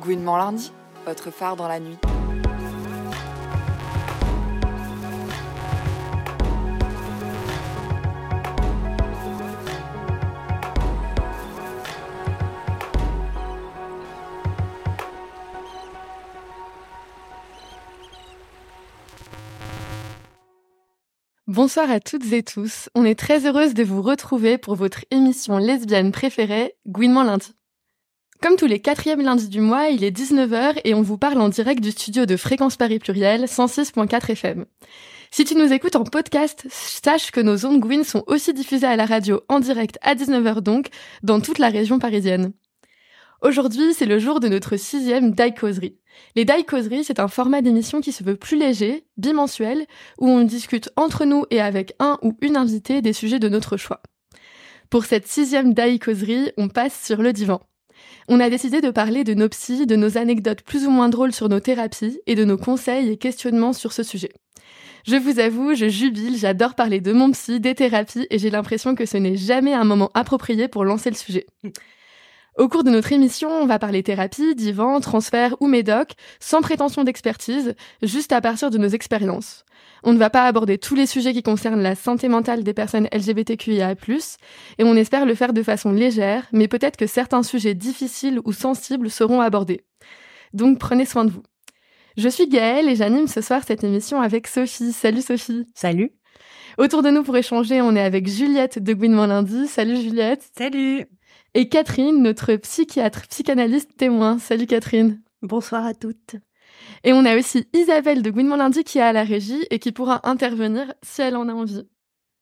Gouinement lundi, votre phare dans la nuit. Bonsoir à toutes et tous. On est très heureuse de vous retrouver pour votre émission lesbienne préférée, Gouinement lundi. Comme tous les quatrièmes lundis du mois, il est 19h et on vous parle en direct du studio de Fréquence Paris Pluriel 106.4 FM. Si tu nous écoutes en podcast, sache que nos ondes sont aussi diffusées à la radio en direct à 19h donc, dans toute la région parisienne. Aujourd'hui, c'est le jour de notre sixième Die Les Die c'est un format d'émission qui se veut plus léger, bimensuel, où on discute entre nous et avec un ou une invitée des sujets de notre choix. Pour cette sixième Die on passe sur le divan. On a décidé de parler de nos psys, de nos anecdotes plus ou moins drôles sur nos thérapies et de nos conseils et questionnements sur ce sujet. Je vous avoue, je jubile, j'adore parler de mon psy, des thérapies et j'ai l'impression que ce n'est jamais un moment approprié pour lancer le sujet. Au cours de notre émission, on va parler thérapie, divan, transfert ou médoc, sans prétention d'expertise, juste à partir de nos expériences. On ne va pas aborder tous les sujets qui concernent la santé mentale des personnes LGBTQIA+, et on espère le faire de façon légère, mais peut-être que certains sujets difficiles ou sensibles seront abordés. Donc prenez soin de vous. Je suis Gaëlle et j'anime ce soir cette émission avec Sophie. Salut Sophie. Salut. Autour de nous pour échanger, on est avec Juliette de Gouinement Lundi. Salut Juliette. Salut et Catherine, notre psychiatre, psychanalyste témoin. Salut Catherine. Bonsoir à toutes. Et on a aussi Isabelle de Gouinement Lundi qui est à la régie et qui pourra intervenir si elle en a envie.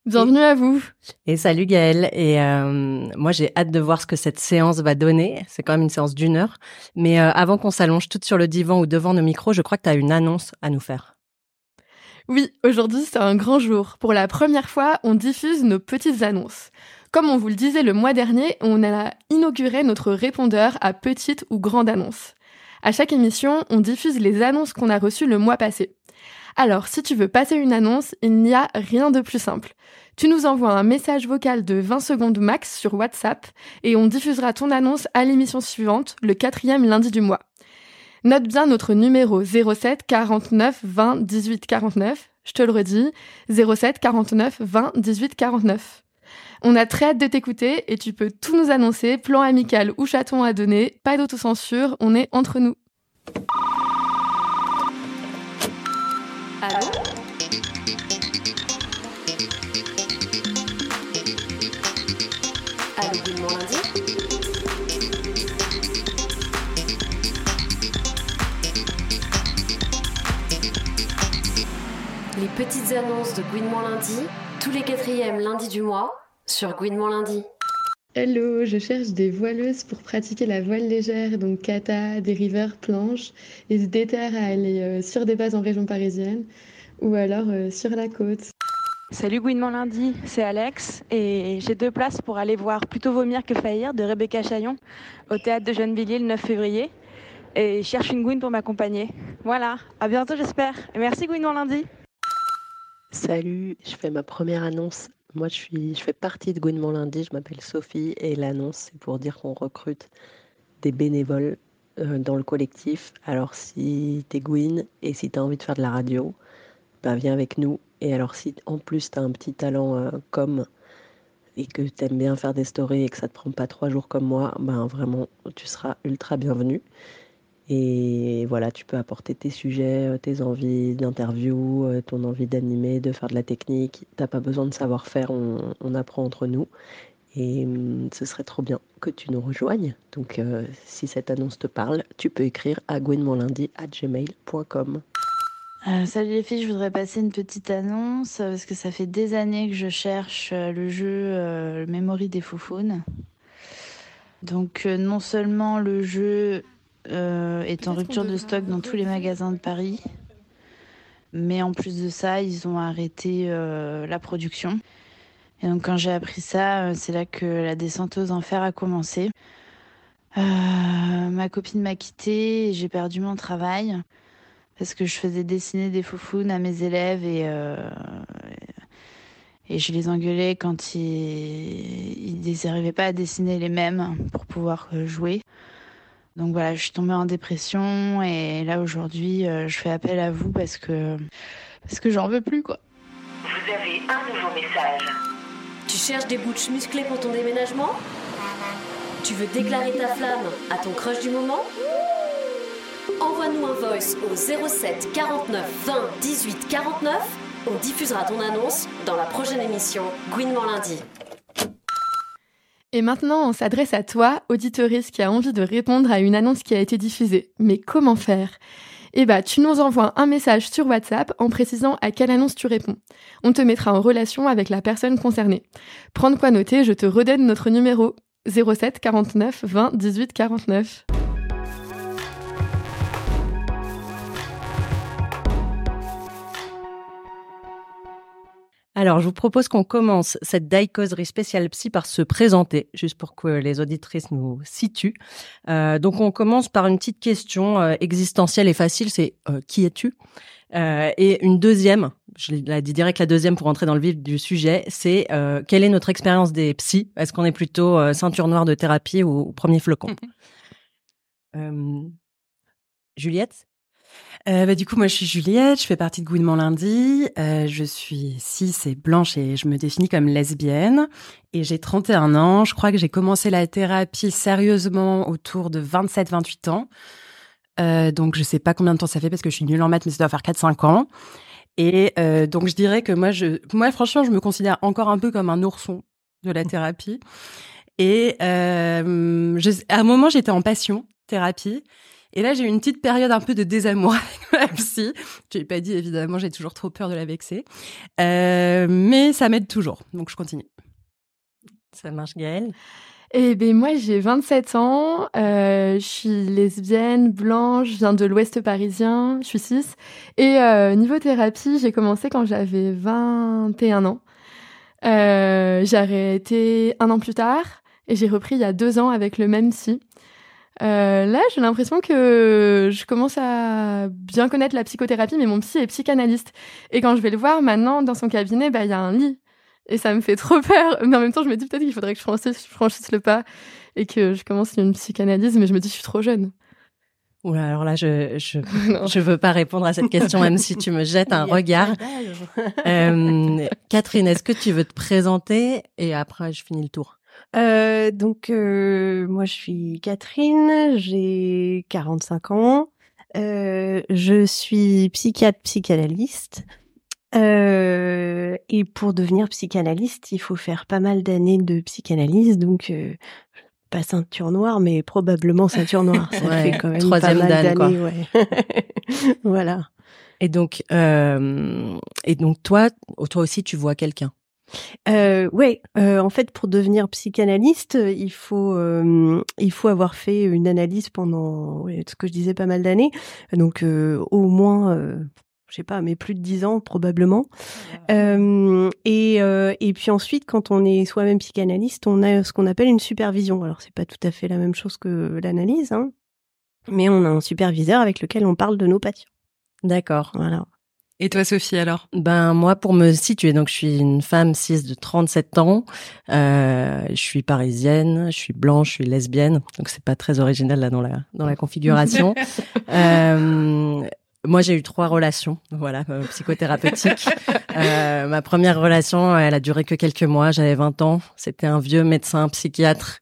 Bienvenue à vous. Et salut Gaëlle. Et euh, moi, j'ai hâte de voir ce que cette séance va donner. C'est quand même une séance d'une heure. Mais euh, avant qu'on s'allonge toutes sur le divan ou devant nos micros, je crois que tu as une annonce à nous faire. Oui, aujourd'hui, c'est un grand jour. Pour la première fois, on diffuse nos petites annonces. Comme on vous le disait le mois dernier, on a inauguré notre répondeur à petites ou grandes annonces. À chaque émission, on diffuse les annonces qu'on a reçues le mois passé. Alors, si tu veux passer une annonce, il n'y a rien de plus simple. Tu nous envoies un message vocal de 20 secondes max sur WhatsApp et on diffusera ton annonce à l'émission suivante, le quatrième lundi du mois. Note bien notre numéro 07 49 20 18 49. Je te le redis, 07 49 20 18 49. On a très hâte de t'écouter et tu peux tout nous annoncer, plan amical ou chaton à donner, pas d'autocensure, on est entre nous. Allô Allô, lundi Les petites annonces de Gouinement lundi, tous les quatrièmes lundis du mois, sur Gouinement lundi. Hello, je cherche des voileuses pour pratiquer la voile légère, donc kata, dériveur, planche, et se déterre à aller euh, sur des bases en région parisienne ou alors euh, sur la côte. Salut Gouinement lundi, c'est Alex et j'ai deux places pour aller voir Plutôt vomir que faillir de Rebecca Chaillon au théâtre de Gennevilliers le 9 février et je cherche une Gouine pour m'accompagner. Voilà, à bientôt j'espère. Et merci Gouinement lundi. Salut, je fais ma première annonce moi, je, suis, je fais partie de Gouinement Lundi, je m'appelle Sophie et l'annonce, c'est pour dire qu'on recrute des bénévoles euh, dans le collectif. Alors, si t'es Gouin et si t'as envie de faire de la radio, ben, viens avec nous. Et alors, si en plus t'as un petit talent euh, comme et que t'aimes bien faire des stories et que ça te prend pas trois jours comme moi, ben vraiment, tu seras ultra bienvenu. Et voilà, tu peux apporter tes sujets, euh, tes envies d'interview, euh, ton envie d'animer, de faire de la technique. T'as pas besoin de savoir-faire, on, apprend entre nous. Et hum, ce serait trop bien que tu nous rejoignes. Donc euh, si cette annonce te parle, tu peux écrire à gmail.com salut les filles, je voudrais passer une petite annonce parce que ça fait des années que je cherche le jeu Memory des Foufounes. Donc non seulement le jeu euh, est en rupture de stock dans tous les magasins de Paris. Mais en plus de ça, ils ont arrêté euh, la production. Et donc quand j'ai appris ça, euh, c'est là que la descente aux enfers a commencé. ma copine m'a quittée et j'ai perdu mon travail parce que je faisais dessiner des foufounes à mes élèves et, et je les engueulais quand ils, ils n'arrivaient pas à dessiner les mêmes pour pouvoir jouer. Donc voilà, je suis tombée en dépression et là aujourd'hui, je fais appel à vous parce que parce que j'en veux plus quoi. Vous avez un nouveau message. Tu cherches des bouches musclées pour ton déménagement? Tu veux déclarer ta flamme à ton crush du moment? Envoie-nous un voice au 07 49 20 18 49. On diffusera ton annonce dans la prochaine émission Gouinement lundi. Et maintenant, on s'adresse à toi, auditoriste qui a envie de répondre à une annonce qui a été diffusée. Mais comment faire? Eh bah, tu nous envoies un message sur WhatsApp en précisant à quelle annonce tu réponds. On te mettra en relation avec la personne concernée. Prends quoi noter, je te redonne notre numéro 07 49 20 18 49. Alors, je vous propose qu'on commence cette daïcoserie spéciale psy par se présenter, juste pour que les auditrices nous situent. Euh, donc, on commence par une petite question euh, existentielle et facile, c'est euh, qui es-tu? Et une deuxième, je l'ai dit direct la deuxième pour entrer dans le vif du sujet, c'est quelle est notre expérience des psys? Est-ce qu'on est plutôt ceinture noire de thérapie ou premier flocon? Juliette? Euh, bah, du coup, moi, je suis Juliette, je fais partie de Gouinement Lundi. Euh, je suis cis et blanche et je me définis comme lesbienne. Et j'ai 31 ans. Je crois que j'ai commencé la thérapie sérieusement autour de 27-28 ans. Euh, donc, je sais pas combien de temps ça fait parce que je suis nulle en maths, mais ça doit faire 4-5 ans. Et donc, je dirais que moi, je, moi, franchement, je me considère encore un peu comme un ourson de la thérapie. Et à un moment, j'étais en passion thérapie. Et là, j'ai eu une petite période un peu de désamour avec ma psy. Je l'ai pas dit, évidemment, j'ai toujours trop peur de la vexer. Euh, mais ça m'aide toujours, donc je continue. Ça marche, Gaëlle? Eh ben moi j'ai 27 ans, euh, je suis lesbienne, blanche, je viens de l'Ouest parisien, je suis cis. Et euh, niveau thérapie, j'ai commencé quand j'avais 21 ans. Euh, j'ai arrêté un an plus tard et j'ai repris il y a deux ans avec le même psy. Euh, là, j'ai l'impression que je commence à bien connaître la psychothérapie, mais mon psy est psychanalyste. Et quand je vais le voir maintenant dans son cabinet, bah il y a un lit. Et ça me fait trop peur. Mais en même temps, je me dis peut-être qu'il faudrait que je franchisse, franchisse, le pas et que je commence une psychanalyse, mais je me dis je suis trop jeune. Oula, alors là, je je, je veux pas répondre à cette question, même si tu me jettes un regard. Euh, Catherine, est-ce que tu veux te présenter et après je finis le tour? Euh, donc euh, moi je suis Catherine, j'ai 45 ans, euh, je suis psychiatre psychanalyste. Euh, et pour devenir psychanalyste, il faut faire pas mal d'années de psychanalyse, donc euh, pas ceinture noire, mais probablement ceinture noire. Ça fait quand même pas mal d'années. Ouais. voilà. Et donc, euh, et donc toi, toi aussi, tu vois quelqu'un? Euh, ouais, euh, en fait, pour devenir psychanalyste, il faut euh, il faut avoir fait une analyse pendant ce que je disais pas mal d'années, donc euh, au moins, euh, je sais pas, mais plus de dix ans probablement. et et puis ensuite, quand on est soi-même psychanalyste, on a ce qu'on appelle une supervision. Alors c'est pas tout à fait la même chose que l'analyse, hein, mais on a un superviseur avec lequel on parle de nos patients. D'accord. Voilà. Et toi, Sophie, alors? Ben moi, pour me situer, donc je suis une femme cis de 37 ans. Euh, je suis parisienne, je suis blanche, je suis lesbienne. Donc c'est pas très original là dans la dans la configuration. euh, moi, j'ai eu trois relations, voilà, euh, psychothérapeutiques. Euh, ma première relation, elle a duré que quelques mois. J'avais 20 ans. C'était un vieux médecin psychiatre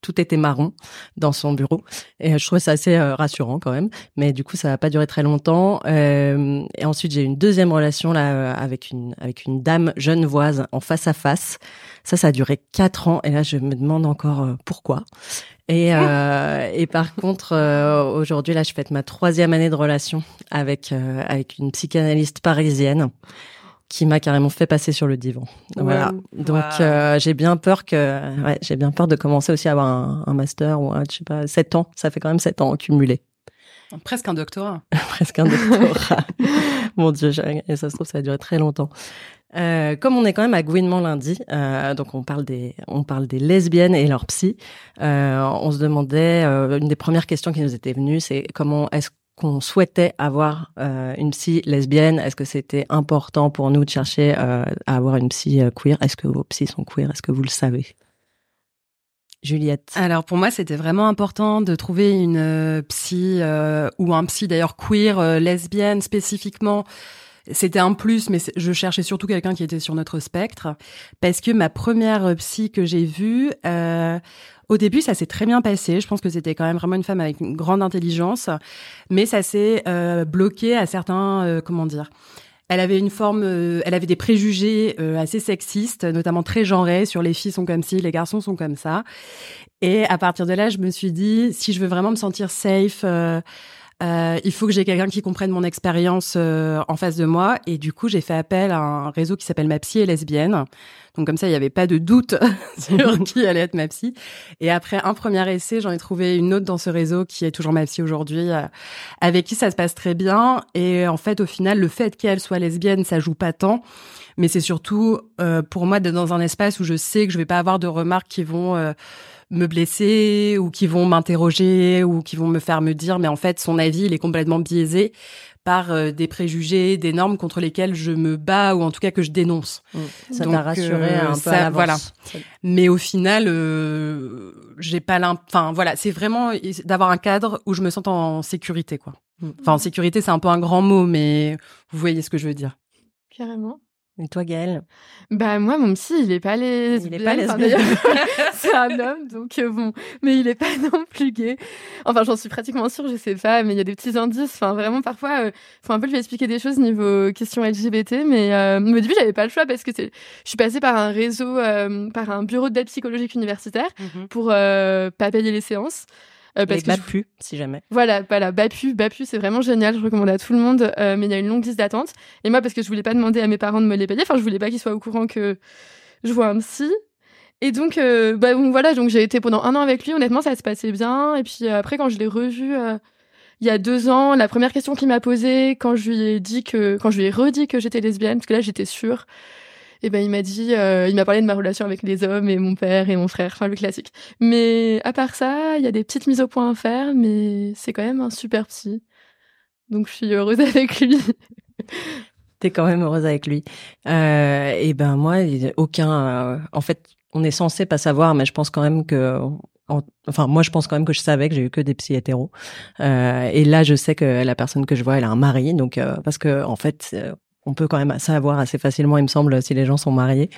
tout était marron dans son bureau. Et je trouvais ça assez euh, rassurant quand même. Mais du coup ça n'a pas duré très longtemps. Euh, et ensuite j'ai eu une deuxième relation là avec une avec une dame genevoise en face à face. Ça ça a duré quatre ans. Et là je me demande encore pourquoi. Et et par contre aujourd'hui là je fête ma troisième année de relation avec avec une psychanalyste parisienne qui m'a carrément fait passer sur le divan. Voilà. Donc euh, j'ai bien peur que, ouais, j'ai bien peur de commencer aussi à avoir un, un master ou un, je sais pas, sept ans. Ça fait quand même sept ans cumulés. Presque un doctorat. Presque un doctorat. Mon Dieu, et ça se trouve ça va durer très longtemps. Euh, comme on est quand même à Gouinement lundi, euh, donc on parle des on parle des lesbiennes et leurs psy. Euh, on se demandait euh, une des premières questions qui nous était venue, c'est comment est-ce qu'on souhaitait avoir euh, une psy lesbienne Est-ce que c'était important pour nous de chercher euh, à avoir une psy euh, queer? Est-ce que vos psys sont queer? Est-ce que vous le savez? Juliette. Alors pour moi, c'était vraiment important de trouver une euh, psy euh, ou un psy d'ailleurs queer, euh, lesbienne spécifiquement. C'était un plus, mais je cherchais surtout quelqu'un qui était sur notre spectre, parce que ma première psy que j'ai vue, au début, ça s'est très bien passé. Je pense que c'était quand même vraiment une femme avec une grande intelligence, mais ça s'est bloqué à certains, comment dire, elle avait une forme, euh, elle avait des préjugés euh, assez sexistes, notamment très genrés sur les filles sont comme ci, les garçons sont comme ça. Et à partir de là, je me suis dit, si je veux vraiment me sentir safe, euh, euh, il faut que j'ai quelqu'un qui comprenne mon expérience euh, en face de moi. Et du coup, j'ai fait appel à un réseau qui s'appelle Ma Psy est lesbienne. Donc comme ça, il n'y avait pas de doute sur qui allait être ma psy. Et après un premier essai, j'en ai trouvé une autre dans ce réseau qui est toujours ma psy aujourd'hui, euh, avec qui ça se passe très bien. Et en fait, au final, le fait qu'elle soit lesbienne, ça joue pas tant. Mais c'est surtout pour moi d'être dans un espace où je sais que je vais pas avoir de remarques qui vont me blesser ou qui vont m'interroger ou qui vont me faire me dire mais en fait son avis il est complètement biaisé par euh, des préjugés, des normes contre lesquelles je me bats ou en tout cas que je dénonce. Mmh. Ça t'a rassuré euh, un peu ça, Voilà. Mais au final, euh, j'ai pas l'imp... Enfin voilà, c'est vraiment d'avoir un cadre où je me sens en sécurité quoi. Mmh. Enfin en sécurité, c'est un peu un grand mot, mais vous voyez ce que je veux dire. Carrément. Et toi, Gaëlle Bah moi, mon psy, il est pas les. Il est pas lesbien. c'est un homme, donc euh, bon, mais il est pas non plus gay. Enfin, j'en suis pratiquement sûre, je sais pas, mais il y a des petits indices. Enfin, vraiment, parfois, euh, faut un peu lui expliquer des choses niveau question LGBT, mais, euh, au début, j'avais pas le choix parce que c'est, je suis passée par un réseau, euh, par un bureau d'aide psychologique universitaire mhm. pour pas payer les séances. Euh, parce Bapu, si jamais. Voilà, voilà, Bapu, Bapu, c'est vraiment génial. Je recommande à tout le monde, euh, mais il y a une longue liste d'attente. Et moi, parce que je voulais pas demander à mes parents de me les payer, enfin, je voulais pas qu'ils soient au courant que je vois un psy. Et donc, euh, bah, voilà, donc j'ai été pendant un an avec lui. Honnêtement, ça se passait bien. Et puis après, quand je l'ai revu il y a deux ans, la première question qu'il m'a posée, quand je lui ai dit que, quand je lui ai redit que j'étais lesbienne, parce que là, j'étais sûre et ben il m'a dit, euh, il m'a parlé de ma relation avec les hommes et mon père et mon frère, enfin le classique. Mais à part ça, il y a des petites mises au point à faire, mais c'est quand même un super psy. Donc je suis heureuse avec lui. T'es quand même heureuse avec lui. Euh, et ben moi, aucun. Euh, en fait, on est censé pas savoir, mais je pense quand même que enfin moi je pense quand même que je savais que j'ai eu que des psy hétéros euh, et là je sais que la personne que je vois elle a un mari donc parce que en fait on peut quand même savoir assez facilement, il me semble, si les gens sont mariés.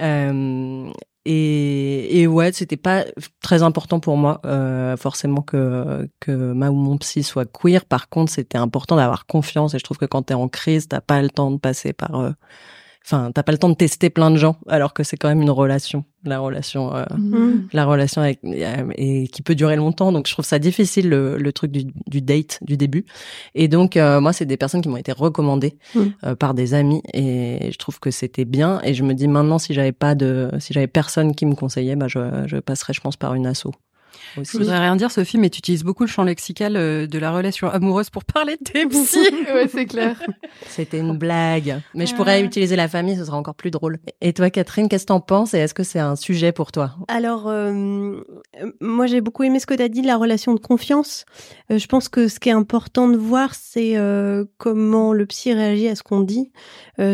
Euh, et, et ouais, c'était pas très important pour moi, euh, forcément que que ma ou mon psy soit queer. Par contre, c'était important d'avoir confiance. Et je trouve que quand t'es en crise, t'as pas le temps de passer par euh, enfin t'as pas le temps de tester plein de gens alors que c'est quand même une relation la relation euh, mm. la relation avec et qui peut durer longtemps donc je trouve ça difficile le, le truc du, du, date du début et donc euh, moi c'est des personnes qui m'ont été recommandées mm. euh, par des amis et je trouve que c'était bien et je me dis maintenant si j'avais pas de si j'avais personne qui me conseillait bah je, je passerais je pense par une asso aussi. Je voudrais rien dire, Sophie, mais tu utilises beaucoup le champ lexical euh, de la relation amoureuse pour parler de tes psy. ouais, c'est clair. C'était une blague. Mais je pourrais utiliser la famille, ce sera encore plus drôle. Et toi, Catherine, qu'est-ce que t'en penses et est-ce que c'est un sujet pour toi? Alors, euh, moi, j'ai beaucoup aimé ce que tu as dit de la relation de confiance. Euh, je pense que ce qui est important de voir, c'est comment le psy réagit à ce qu'on dit,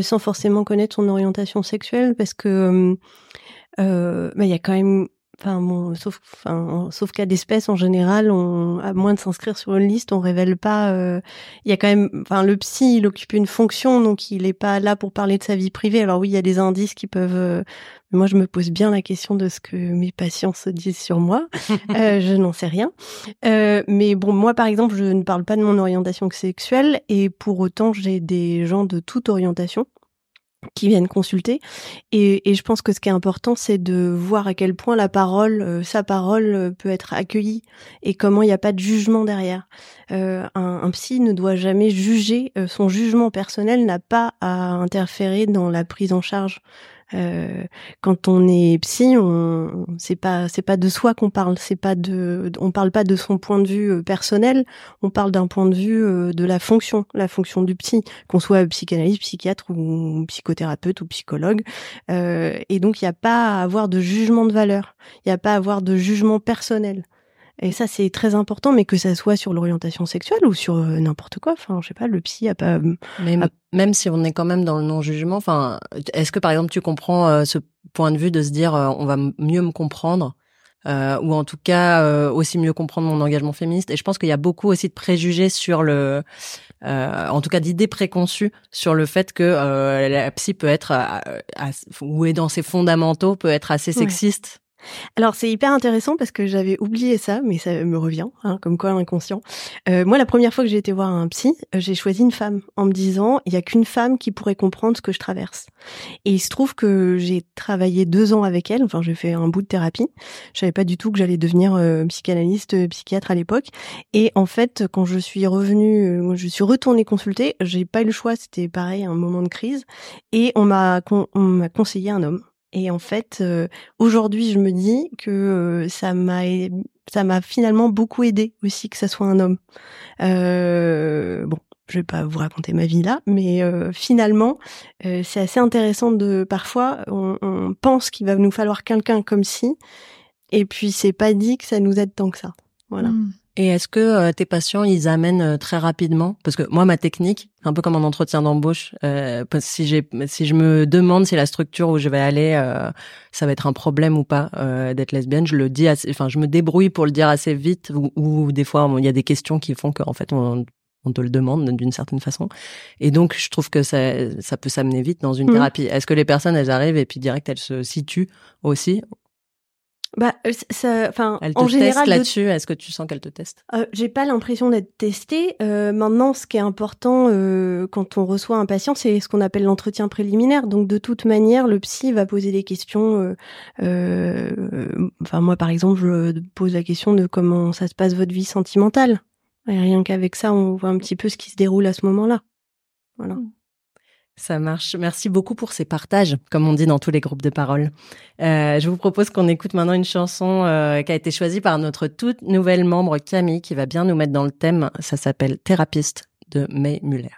sans forcément connaître son orientation sexuelle, parce que bah, il y a quand même Enfin bon, sauf, enfin, sauf cas d'espèce en général, on, à moins de s'inscrire sur une liste, on révèle pas. Euh, il y a quand même, enfin, le psy, il occupe une fonction, donc il est pas là pour parler de sa vie privée. Alors oui, il y a des indices qui peuvent. Euh, moi, je me pose bien la question de ce que mes patients se disent sur moi. euh, je n'en sais rien. Euh, mais bon, moi, par exemple, je ne parle pas de mon orientation sexuelle, et pour autant, j'ai des gens de toute orientation qui viennent consulter. Et, je pense que ce qui est important, c'est de voir à quel point la parole, euh, sa parole euh, peut être accueillie et comment il n'y a pas de jugement derrière. Euh, un, psy ne doit jamais juger, son jugement personnel n'a pas à interférer dans la prise en charge euh, quand on est psy, on c'est pas c'est pas de soi qu'on parle, c'est pas de on parle pas de son point de vue euh, personnel, on parle d'un point de vue euh, de la fonction, la fonction du psy, qu'on soit psychanalyste, psychiatre ou psychothérapeute ou psychologue. Euh, et donc il n'y a pas à avoir de jugement de valeur, il n'y a pas à avoir de jugement personnel. Et ça, c'est très important, mais que ça soit sur l'orientation sexuelle ou sur euh, n'importe quoi. Enfin, je sais pas, le psy a pas. Mais même si on est quand même dans le non-jugement, enfin, est-ce que par exemple tu comprends euh, ce point de vue de se dire, euh, on va mieux me comprendre euh, ou en tout cas euh, aussi mieux comprendre mon engagement féministe? Et je pense qu'il y a beaucoup aussi de préjugés sur le, euh, en tout cas d'idées préconçues sur le fait que euh, la psy peut être, ou est dans ses fondamentaux, peut être assez sexiste. Alors c'est hyper intéressant parce que j'avais oublié ça, mais ça me revient, hein, comme quoi inconscient. Euh, moi, la première fois que j'ai été voir un psy, euh, j'ai choisi une femme en me disant il y a qu'une femme qui pourrait comprendre ce que je traverse. Et il se trouve que j'ai travaillé deux ans avec elle. Enfin, j'ai fait un bout de thérapie. Je savais pas du tout que j'allais devenir euh, psychanalyste, euh, psychiatre à l'époque. Et en fait, quand je suis revenue, je suis retournée consulter, j'ai pas eu le choix. C'était pareil, un moment de crise. Et on m'a on m'a conseillé un homme et en fait, euh, aujourd'hui, je me dis que euh, ça m'a ça m'a finalement beaucoup aidé aussi que ça soit un homme. Euh, bon, je vais pas vous raconter ma vie là, mais finalement, c'est assez intéressant de parfois on, on pense qu'il va nous falloir quelqu'un comme si, et puis c'est pas dit que ça nous aide tant que ça. Voilà. Mmh. Et est-ce que euh, tes patients, ils amènent euh, très rapidement? Parce que moi, ma technique, un peu comme en entretien d'embauche, euh, si j'ai, si je me demande si la structure où je vais aller, euh, ça va être un problème ou pas d'être lesbienne, je le dis, assez, enfin, je me débrouille pour le dire assez vite. Ou, des fois, il y a des questions qui font qu'en fait, on, on te le demande d'une certaine façon. Et donc, je trouve que ça, ça peut s'amener vite dans une mmh. thérapie. Est-ce que les personnes, elles arrivent et puis direct, elles se situent aussi bah, euh, ça, enfin, elle te en teste là-dessus. Est-ce que tu sens qu'elle te teste? Euh, J'ai pas l'impression d'être testée. Euh, maintenant, ce qui est important euh, quand on reçoit un patient, c'est ce qu'on appelle l'entretien préliminaire. Donc, de toute manière, le psy va poser des questions. Enfin, moi, par exemple, je pose la question de comment ça se passe votre vie sentimentale. Et rien qu'avec ça, on voit un petit peu ce qui se déroule à ce moment-là. Voilà. Mmh. Ça marche. Merci beaucoup pour ces partages, comme on dit dans tous les groupes de parole. Euh, je vous propose qu'on écoute maintenant une chanson euh, qui a été choisie par notre toute nouvelle membre Camille, qui va bien nous mettre dans le thème. Ça s'appelle Thérapeute de May Muller.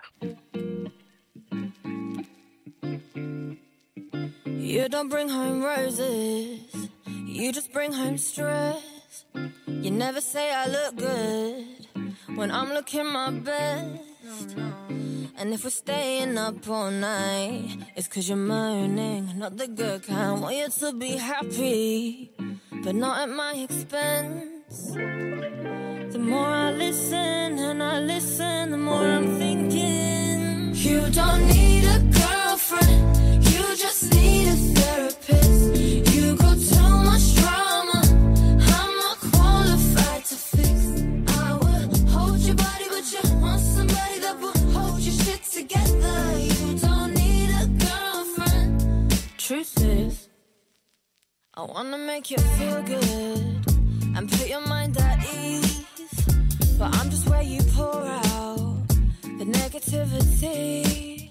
You don't bring home roses, you just bring home stress. You never say I look good when I'm looking my best. Mm. And if we're staying up all night, it's cause you're moaning, not the good kind. Want you to be happy, but not at my expense. The more I listen and I listen, the more I'm thinking. You don't need a girlfriend, you just need a therapist. I wanna make you feel good and put your mind at ease. But I'm just where you pour out the negativity.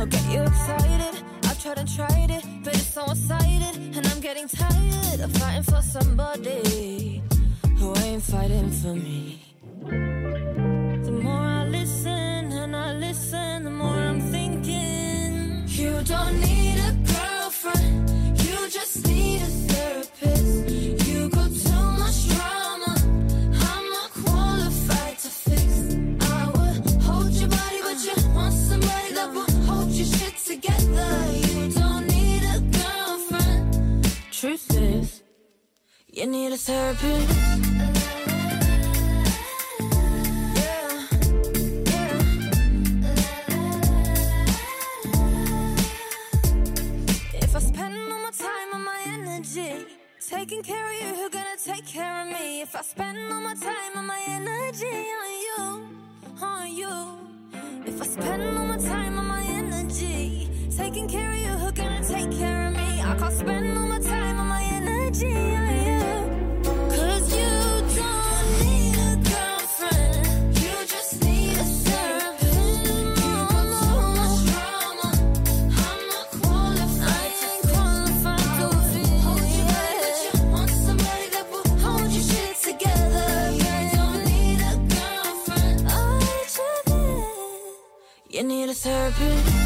I'll get you excited. I've tried and tried it, but it's so one-sided, and I'm getting tired of fighting for somebody who ain't fighting for me. The more I listen and I listen, the more I'm thinking. You don't need a girlfriend. Truth is, you need a therapist. Taking care of you, who gonna take care of me? If I spend all my time and my energy on you, on you. If I spend all my time and my energy taking care of you, who gonna take care of me? I can't spend all my time and my energy on you. You need a therapist.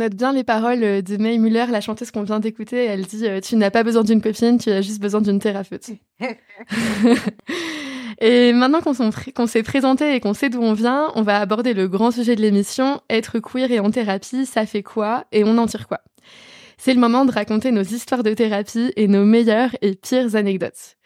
Note bien les paroles de May Muller, la chanteuse qu'on vient d'écouter. Elle dit Tu n'as pas besoin d'une copine, tu as juste besoin d'une thérapeute. et maintenant qu'on s'est présenté et qu'on sait d'où on vient, on va aborder le grand sujet de l'émission être queer et en thérapie, ça fait quoi et on en tire quoi? C'est le moment de raconter nos histoires de thérapie et nos meilleures et pires anecdotes.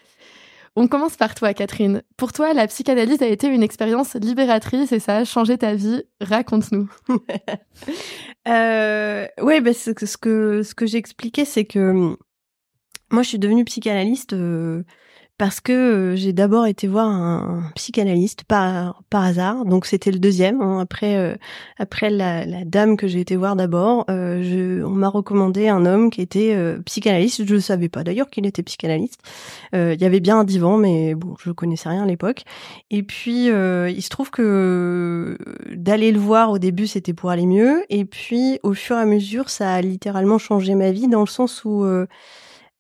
On commence par toi, Catherine. Pour toi, la psychanalyse a été une expérience libératrice et ça a changé ta vie. Raconte-nous. euh, ouais, bah, ce que ce que, j'expliquais, c'est que moi, je suis devenue psychanalyste euh, parce que euh, j'ai d'abord été voir un psychanalyste par par hasard. Donc c'était le deuxième hein. après euh, après la, la, dame que j'ai été voir d'abord. Euh, on m'a recommandé un homme qui était psychanalyste. Je ne savais pas d'ailleurs qu'il était psychanalyste. Il y avait bien un divan mais bon je connaissais rien à l'époque. Et puis il se trouve que d'aller le voir au début c'était pour aller mieux. Et puis au fur et à mesure ça a littéralement changé ma vie dans le sens où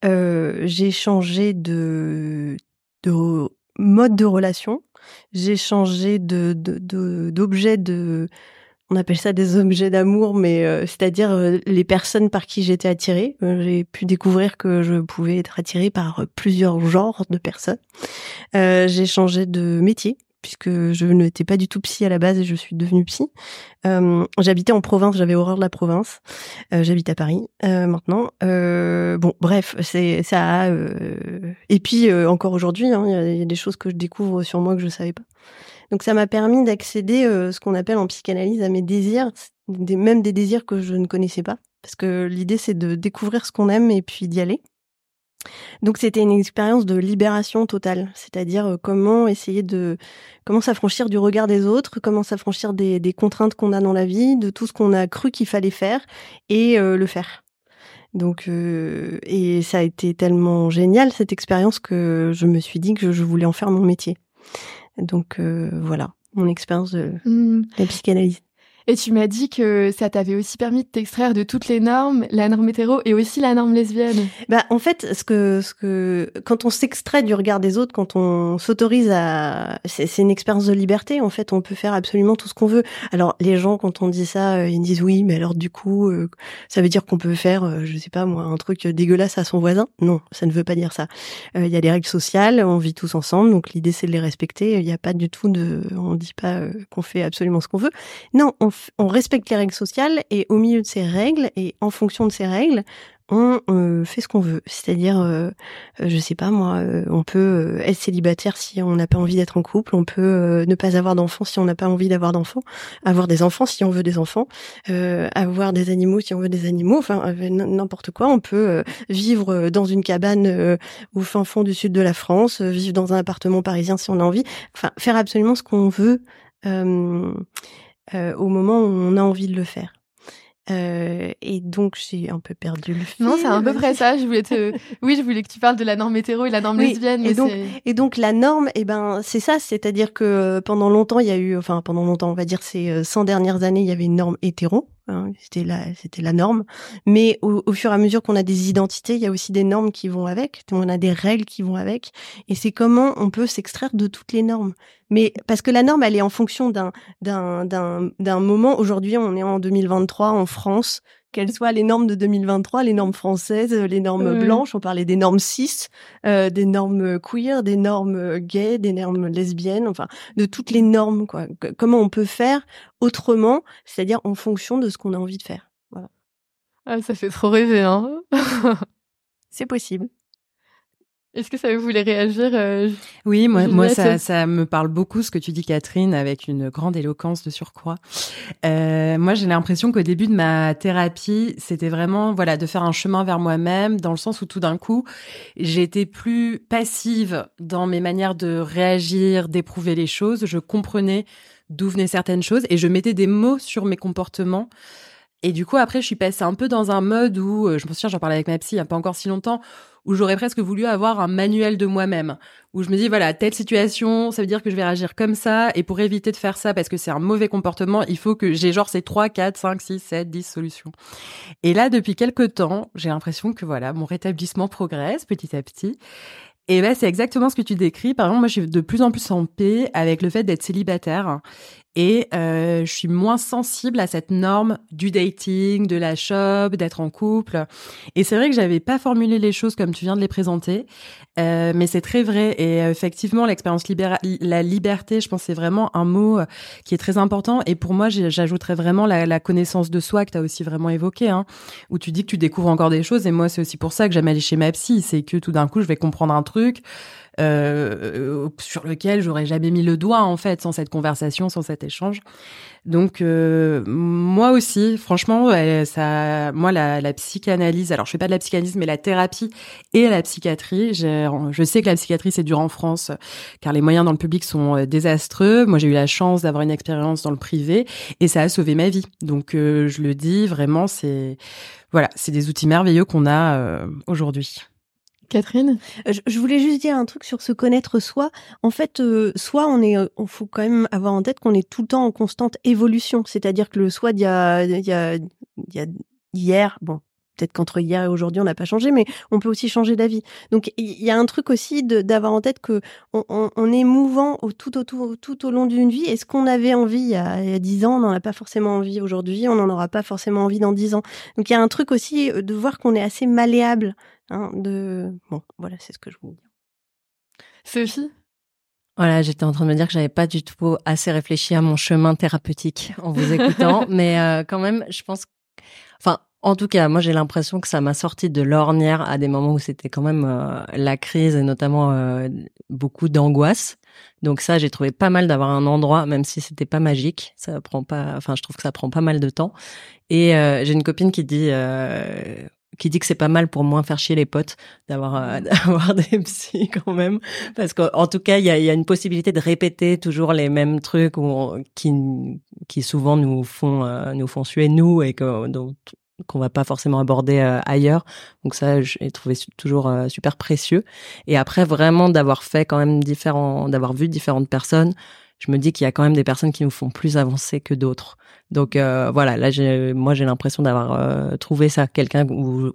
euh, j'ai changé de, de mode de relation, j'ai changé d'objet de, on appelle ça des objets d'amour, mais euh, c'est-à-dire euh, les personnes par qui j'étais attirée. j'ai pu découvrir que je pouvais être attirée par plusieurs genres de personnes. j'ai changé de métier puisque je n'étais pas du tout psy à la base et je suis devenue psy. Euh, j'habitais en province, j'avais horreur de la province. Euh, j'habite à Paris euh, maintenant. bon, bref, c'est ça. et puis encore aujourd'hui, hein, il y, a des choses que je découvre sur moi que je savais pas. Donc ça m'a permis d'accéder, ce qu'on appelle en psychanalyse, à mes désirs, même des désirs que je ne connaissais pas, parce que l'idée c'est de découvrir ce qu'on aime et puis d'y aller. Donc c'était une expérience de libération totale, c'est-à-dire euh, comment essayer de comment s'affranchir du regard des autres, comment s'affranchir des, des contraintes qu'on a dans la vie, de tout ce qu'on a cru qu'il fallait faire et euh, le faire. Donc euh, et ça a été tellement génial cette expérience que je me suis dit que je voulais en faire mon métier. Donc voilà mon expérience de mmh. la psychanalyse. Et tu m'as dit que ça t'avait aussi permis de t'extraire de toutes les normes, la norme hétéro et aussi la norme lesbienne. Bah en fait, ce que ce que quand on s'extrait du regard des autres, quand on s'autorise à c'est une expérience de liberté en fait, on peut faire absolument tout ce qu'on veut. Alors les gens quand on dit ça, euh, ils disent oui, mais alors du coup, euh, ça veut dire qu'on peut faire euh, je sais pas moi un truc dégueulasse à son voisin? Non, ça ne veut pas dire ça. Il y a des règles sociales, on vit tous ensemble, donc l'idée c'est de les respecter, il n'y a pas du tout de on dit pas qu'on fait absolument ce qu'on veut. Non, on on respecte les règles sociales et au milieu de ces règles et en fonction de ces règles, on euh, fait ce qu'on veut. C'est-à-dire, euh, euh, je sais pas moi, on peut être célibataire si on n'a pas envie d'être en couple, on peut ne pas avoir d'enfants si on n'a pas envie d'avoir d'enfants, avoir des enfants si on veut des enfants, avoir des animaux si on veut des animaux, enfin n'importe quoi. On peut vivre dans une cabane au fin fond du sud de la France, vivre dans un appartement parisien si on a envie, enfin faire absolument ce qu'on veut. Euh, au moment où on a envie de le faire. Euh, et donc j'ai un peu perdu le fil. Non, c'est à peu près ça. Je voulais te, oui, je voulais que tu parles de la norme hétéro et la norme lesbienne. Et donc, et donc la norme, eh ben, c'est ça, c'est-à-dire que pendant longtemps, il y a eu, enfin pendant longtemps, on va dire ces 100 euh, dernières années, il y avait une norme hétéro. Hein, c'était la, c'était la norme. Mais au, au, fur et à mesure qu'on a des identités, il y a aussi des normes qui vont avec. On a des règles qui vont avec. Et c'est comment on peut s'extraire de toutes les normes. Mais parce que la norme, elle est en fonction d'un, d'un, d'un, d'un moment. Aujourd'hui, on est en 2023 en France quelles soient les normes de 2023, les normes françaises, les normes blanches, on parlait des normes cis, euh, des normes queer, des normes gays, des normes lesbiennes, enfin de toutes les normes quoi. Comment on peut faire autrement, c'est-à-dire en fonction de ce qu'on a envie de faire. Voilà. Ah, ça fait trop rêver hein. C'est possible. Est-ce que ça vous voulait réagir euh, Oui, moi, moi ça, ça me parle beaucoup ce que tu dis, Catherine, avec une grande éloquence de surcroît. Euh, moi, j'ai l'impression qu'au début de ma thérapie, c'était vraiment voilà de faire un chemin vers moi-même, dans le sens où tout d'un coup, j'étais plus passive dans mes manières de réagir, d'éprouver les choses. Je comprenais d'où venaient certaines choses et je mettais des mots sur mes comportements. Et du coup, après, je suis passée un peu dans un mode où, euh, je me souviens, j'en parlais avec ma psy il n'y a pas encore si longtemps, où j'aurais presque voulu avoir un manuel de moi-même, où je me dis, voilà, telle situation, ça veut dire que je vais réagir comme ça, et pour éviter de faire ça, parce que c'est un mauvais comportement, il faut que j'ai genre ces 3, 4, 5, 6, 7, 10 solutions. Et là, depuis quelques temps, j'ai l'impression que voilà, mon rétablissement progresse petit à petit. Et ben, c'est exactement ce que tu décris. Par exemple, moi, je suis de plus en plus en paix avec le fait d'être célibataire et euh, je suis moins sensible à cette norme du dating, de la shop, d'être en couple. Et c'est vrai que j'avais pas formulé les choses comme tu viens de les présenter, euh, mais c'est très vrai. Et euh, effectivement, l'expérience libéra la liberté, je pense, c'est vraiment un mot euh, qui est très important. Et pour moi, j'ajouterais vraiment la, connaissance de soi que tu as aussi vraiment évoqué, hein, où tu dis que tu découvres encore des choses. Et moi, c'est aussi pour ça que j'aime aller chez ma psy, c'est que tout d'un coup, je vais comprendre un truc euh, sur lequel j'aurais jamais mis le doigt en fait sans cette conversation, sans cet échange. Donc euh, moi aussi, franchement, ça, moi la, la, psychanalyse. Alors je fais pas de la psychanalyse, mais la thérapie et la psychiatrie. Je sais que la psychiatrie c'est dur en France, car les moyens dans le public sont euh, désastreux. Moi j'ai eu la chance d'avoir une expérience dans le privé et ça a sauvé ma vie. Donc euh, je le dis vraiment, c'est voilà, c'est des outils merveilleux qu'on a euh, aujourd'hui. Catherine? Je, voulais juste dire un truc sur se connaître soi. En fait, euh, soi, on est, on faut quand même avoir en tête qu'on est tout le temps en constante évolution. C'est-à-dire que le soi d'il y a, il y a, il y a hier, bon, peut-être qu'entre hier et aujourd'hui on n'a pas changé, mais on peut aussi changer d'avis. Donc il y a un truc aussi d'avoir en tête que on, on, on est mouvant au, tout, au, tout au long d'une vie. Et ce qu'on avait envie il y a dix ans, on n'en a pas forcément envie aujourd'hui, on n'en aura pas forcément envie dans dix ans. Donc il y a un truc aussi euh, de voir qu'on est assez malléable. Hein, de bon, voilà, c'est ce que je voulais dire. Sophie? Voilà, j'étais en train de me dire que j'avais pas du tout assez réfléchi à mon chemin thérapeutique en vous écoutant, mais euh, quand même, je pense, enfin, en tout cas, moi j'ai l'impression que ça m'a sorti de l'ornière à des moments où c'était quand même euh, la crise et notamment euh, beaucoup d'angoisse. Donc ça, j'ai trouvé pas mal d'avoir un endroit, même si c'était pas magique. Ça prend pas, enfin, je trouve que ça prend pas mal de temps. Et euh, j'ai une copine qui dit qui dit que c'est pas mal pour moins faire chier les potes d'avoir d'avoir des psys quand même parce qu'en tout cas il y a, y a, une possibilité de répéter toujours les mêmes trucs ou qui qui souvent nous font nous font suer nous et que donc qu'on va pas forcément aborder euh, ailleurs. Donc ça, j'ai trouvé toujours euh, super précieux. Et après, vraiment d'avoir fait quand même différents, d'avoir vu différentes personnes, je me dis qu'il y a quand même des personnes qui nous font plus avancer que d'autres. Donc euh, voilà, là, moi, j'ai l'impression d'avoir trouvé ça, quelqu'un où,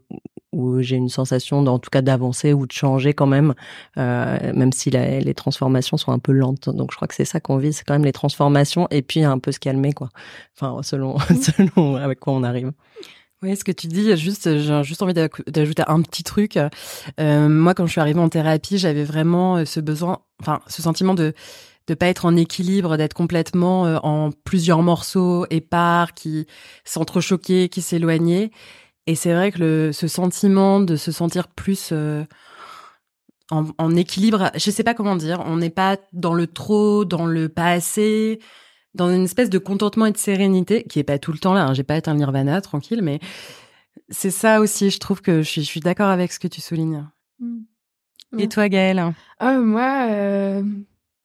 où j'ai une sensation, en tout cas, d'avancer ou de changer quand même, même si les transformations sont un peu lentes. Donc je crois que c'est ça qu'on vit, c'est quand même les transformations et puis un peu se calmer, quoi. Enfin, selon, selon avec quoi on arrive. Oui, ce que tu dis, juste, j'ai juste envie d'ajouter un petit truc. Euh, moi, quand je suis arrivée en thérapie, j'avais vraiment euh, ce besoin, enfin, ce sentiment de de pas être en équilibre, d'être complètement euh, en plusieurs morceaux épars, qui s'entrechoquaient, qui s'éloignaient. Et c'est vrai que le, ce sentiment de se sentir plus euh, en, en, équilibre, je sais pas comment dire, on n'est pas dans le trop, dans le pas assez dans une espèce de contentement et de sérénité qui est pas tout le temps là. Hein. J'ai pas été un nirvana tranquille, mais c'est ça aussi. Je trouve que je suis, je suis d'accord avec ce que tu soulignes. Mmh. Et toi, Gaëlle? Oh, Moi, euh...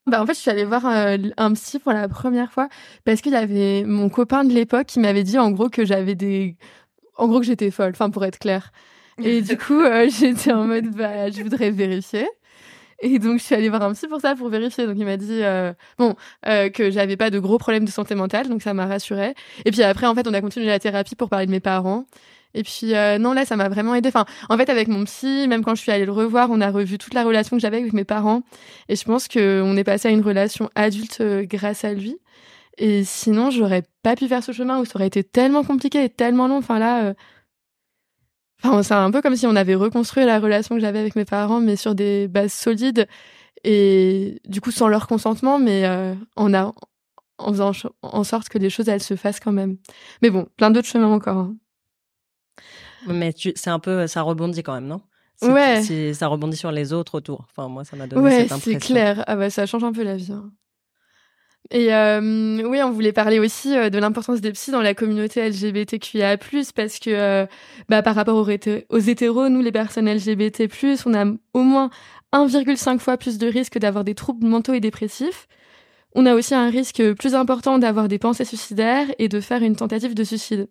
bah, en fait, je suis allée voir un, euh, un psy pour la première fois parce qu'il y avait mon copain de l'époque qui m'avait dit en gros que j'avais des, en gros que j'étais folle. Enfin, pour être clair. Et du coup, euh, j'étais en mode, bah, je voudrais vérifier. Et donc, je suis allée voir un psy pour ça, pour vérifier. Donc, il m'a dit, euh, bon, euh, que j'avais pas de gros problèmes de santé mentale, donc ça m'a rassurée. Et puis après, en fait, on a continué la thérapie pour parler de mes parents. Et puis euh, non, là, ça m'a vraiment aidé. Enfin, en fait, avec mon psy, même quand je suis allée le revoir, on a revu toute la relation que j'avais avec mes parents. Et je pense que on est passé à une relation adulte grâce à lui. Et sinon, j'aurais pas pu faire ce chemin où ça aurait été tellement compliqué et tellement long. Enfin là, Enfin, c'est un peu comme si on avait reconstruit la relation que j'avais avec mes parents, mais sur des bases solides et du coup sans leur consentement, mais euh, en, a, en faisant en sorte que les choses elles se fassent quand même. Mais bon, plein d'autres chemins encore. Hein. Mais c'est un peu, ça rebondit quand même, non? Ouais. Ça rebondit sur les autres autour. Enfin, moi, ça m'a donné cette impression. c'est clair. Ah bah, ça change un peu la vie. Hein. Et euh, oui, on voulait parler aussi euh, de l'importance des psys dans la communauté LGBTQIA+, parce que euh, bah, par rapport aux, hétéros, nous, les personnes LGBT+, on a au moins 1,5 fois plus de risques d'avoir des troubles mentaux et dépressifs. On a aussi un risque plus important d'avoir des pensées suicidaires et de faire une tentative de suicide.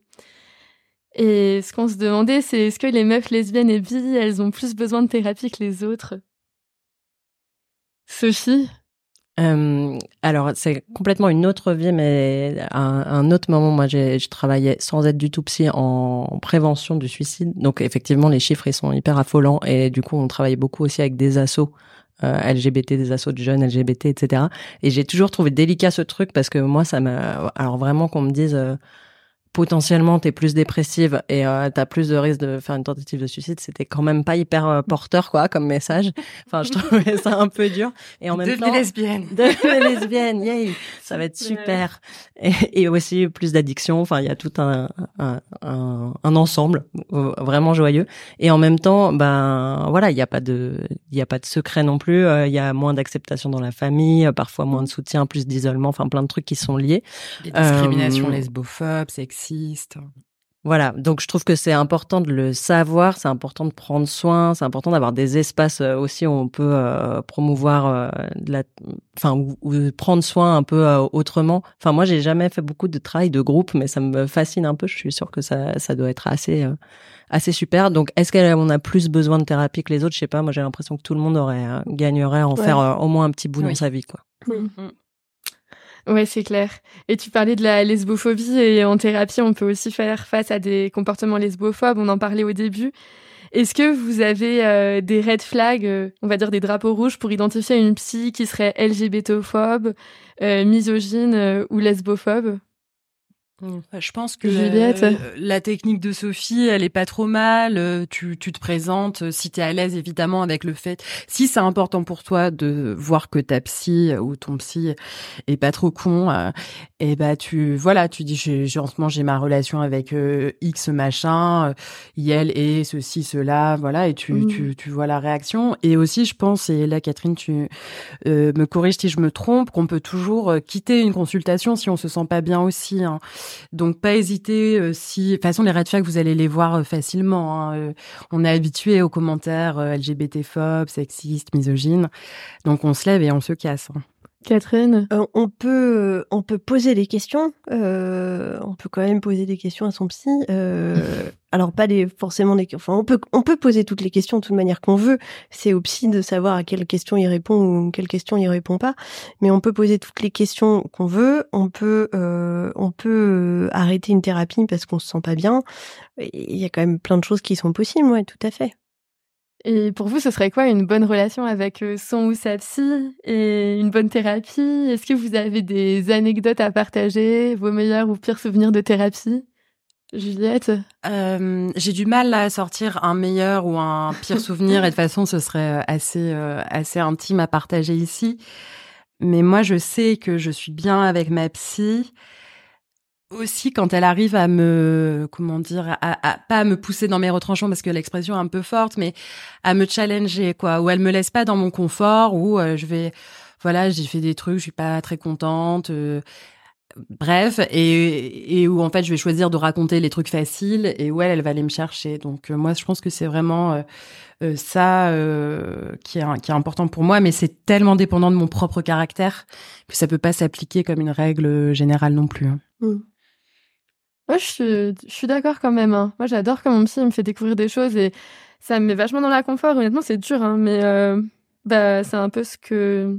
Et ce qu'on se demandait, c'est est-ce que les meufs lesbiennes et bi, elles ont plus besoin de thérapie que les autres? Sophie? Euh, alors c'est complètement une autre vie, mais un, un autre moment. Moi, j'ai travaillé sans être du tout psy en, prévention du suicide. Donc effectivement, les chiffres ils sont hyper affolants et du coup, on travaille beaucoup aussi avec des assos LGBT, des assauts de jeunes LGBT, etc. Et j'ai toujours trouvé délicat ce truc parce que moi, ça m'a. Alors vraiment qu'on me dise potentiellement t'es plus dépressive et euh, t'as plus de risque de faire une tentative de suicide, c'était quand même pas hyper euh, porteur quoi comme message. Enfin, je trouvais ça un peu dur. Et en même Devenez temps, lesbienne. devenez lesbienne, yay, ça va être super. Et, et aussi plus d'addiction. Enfin, il y a tout un, un, un, un ensemble euh, vraiment joyeux. Et en même temps, ben voilà, il y a pas de, il y a pas de secret non plus. Euh, Il y a moins d'acceptation dans la famille, parfois moins de soutien, plus d'isolement. Enfin, plein de trucs qui sont liés. Les discriminations Euh, lesbophobes, sexistes. Voilà, donc je trouve que c'est important de le savoir, c'est important de prendre soin, c'est important d'avoir des espaces euh, aussi où on peut euh, promouvoir euh, de la, enfin ou, ou prendre soin un peu euh, autrement. Enfin moi j'ai jamais fait beaucoup de travail de groupe, mais ça me fascine un peu. Je suis sûre que ça ça doit être assez euh, assez super. Donc est-ce qu'on a plus besoin de thérapie que les autres? Je sais pas. Moi j'ai l'impression que tout le monde aurait euh, gagnerait à en Ouais. faire euh, au moins un petit bout dans sa vie quoi. Ouais, c'est clair. Et tu parlais de la lesbophobie et en thérapie, on peut aussi faire face à des comportements lesbophobes. On en parlait au début. Est-ce que vous avez euh, des red flags, euh, on va dire des drapeaux rouges, pour identifier une psy qui serait LGBTophobe, euh, misogyne ou lesbophobe? Je pense que Juliette? euh, la technique de Sophie, elle est pas trop mal. Euh, Tu, tu te présentes, euh, si tu es à l'aise évidemment avec le fait, si c'est important pour toi de voir que ta psy euh, ou ton psy est pas trop con, euh, et bah tu voilà, tu dis j'ai j'ai- en ce moment j'ai ma relation avec euh, X machin, Yel et ceci cela, voilà, et tu, Mhm. tu tu vois la réaction. Et aussi je pense et là Catherine tu me corrige si je me trompe, qu'on peut toujours quitter une consultation si on se sent pas bien aussi. hein. Donc pas hésiter euh, si de toute façon les red flags vous allez les voir euh, facilement. hein. Euh, on est habitué aux commentaires euh, LGBT-phobes, sexistes, misogynes. Donc on se lève et on se casse. hein. Catherine? Euh, on peut on peut poser des questions. euh, on peut quand même poser des questions à son psy. euh, alors pas des forcément des. Enfin, on peut on peut poser toutes les questions de toute manière qu'on veut. C'est au psy de savoir à quelle question il répond ou quelle question il répond pas. Mais on peut poser toutes les questions qu'on veut. On peut euh, on peut euh, arrêter une thérapie parce qu'on se sent pas bien. Il y a quand même plein de choses qui sont possibles. Ouais, tout à fait. Et pour vous, ce serait quoi une bonne relation avec euh, son ou sa psy et une bonne thérapie? Est-ce que vous avez des anecdotes à partager, vos meilleurs ou pires souvenirs de thérapie? Juliette? Euh, j'ai du mal à sortir un meilleur ou un pire souvenir et de toute façon ce serait euh, assez euh, assez intime à partager ici. Mais moi je sais que je suis bien avec ma psy aussi quand elle arrive à me comment dire à, à- pas à me pousser dans mes retranchements parce que l'expression est un peu forte mais à me challenger quoi où elle me laisse pas dans mon confort où euh, je vais voilà j'ai fait des trucs je suis pas très contente euh, Bref, et, et où en fait je vais choisir de raconter les trucs faciles et où elle, elle va aller me chercher. Donc euh, moi je pense que c'est vraiment euh, ça qui, est, qui est important pour moi, mais c'est tellement dépendant de mon propre caractère que ça peut pas s'appliquer comme une règle générale non plus. hein. Moi, je suis, je suis d'accord quand même. hein. Moi, j'adore quand mon psy me fait découvrir des choses et ça me met vachement dans la confort. Honnêtement, c'est dur, hein, mais euh, bah, c'est un peu ce que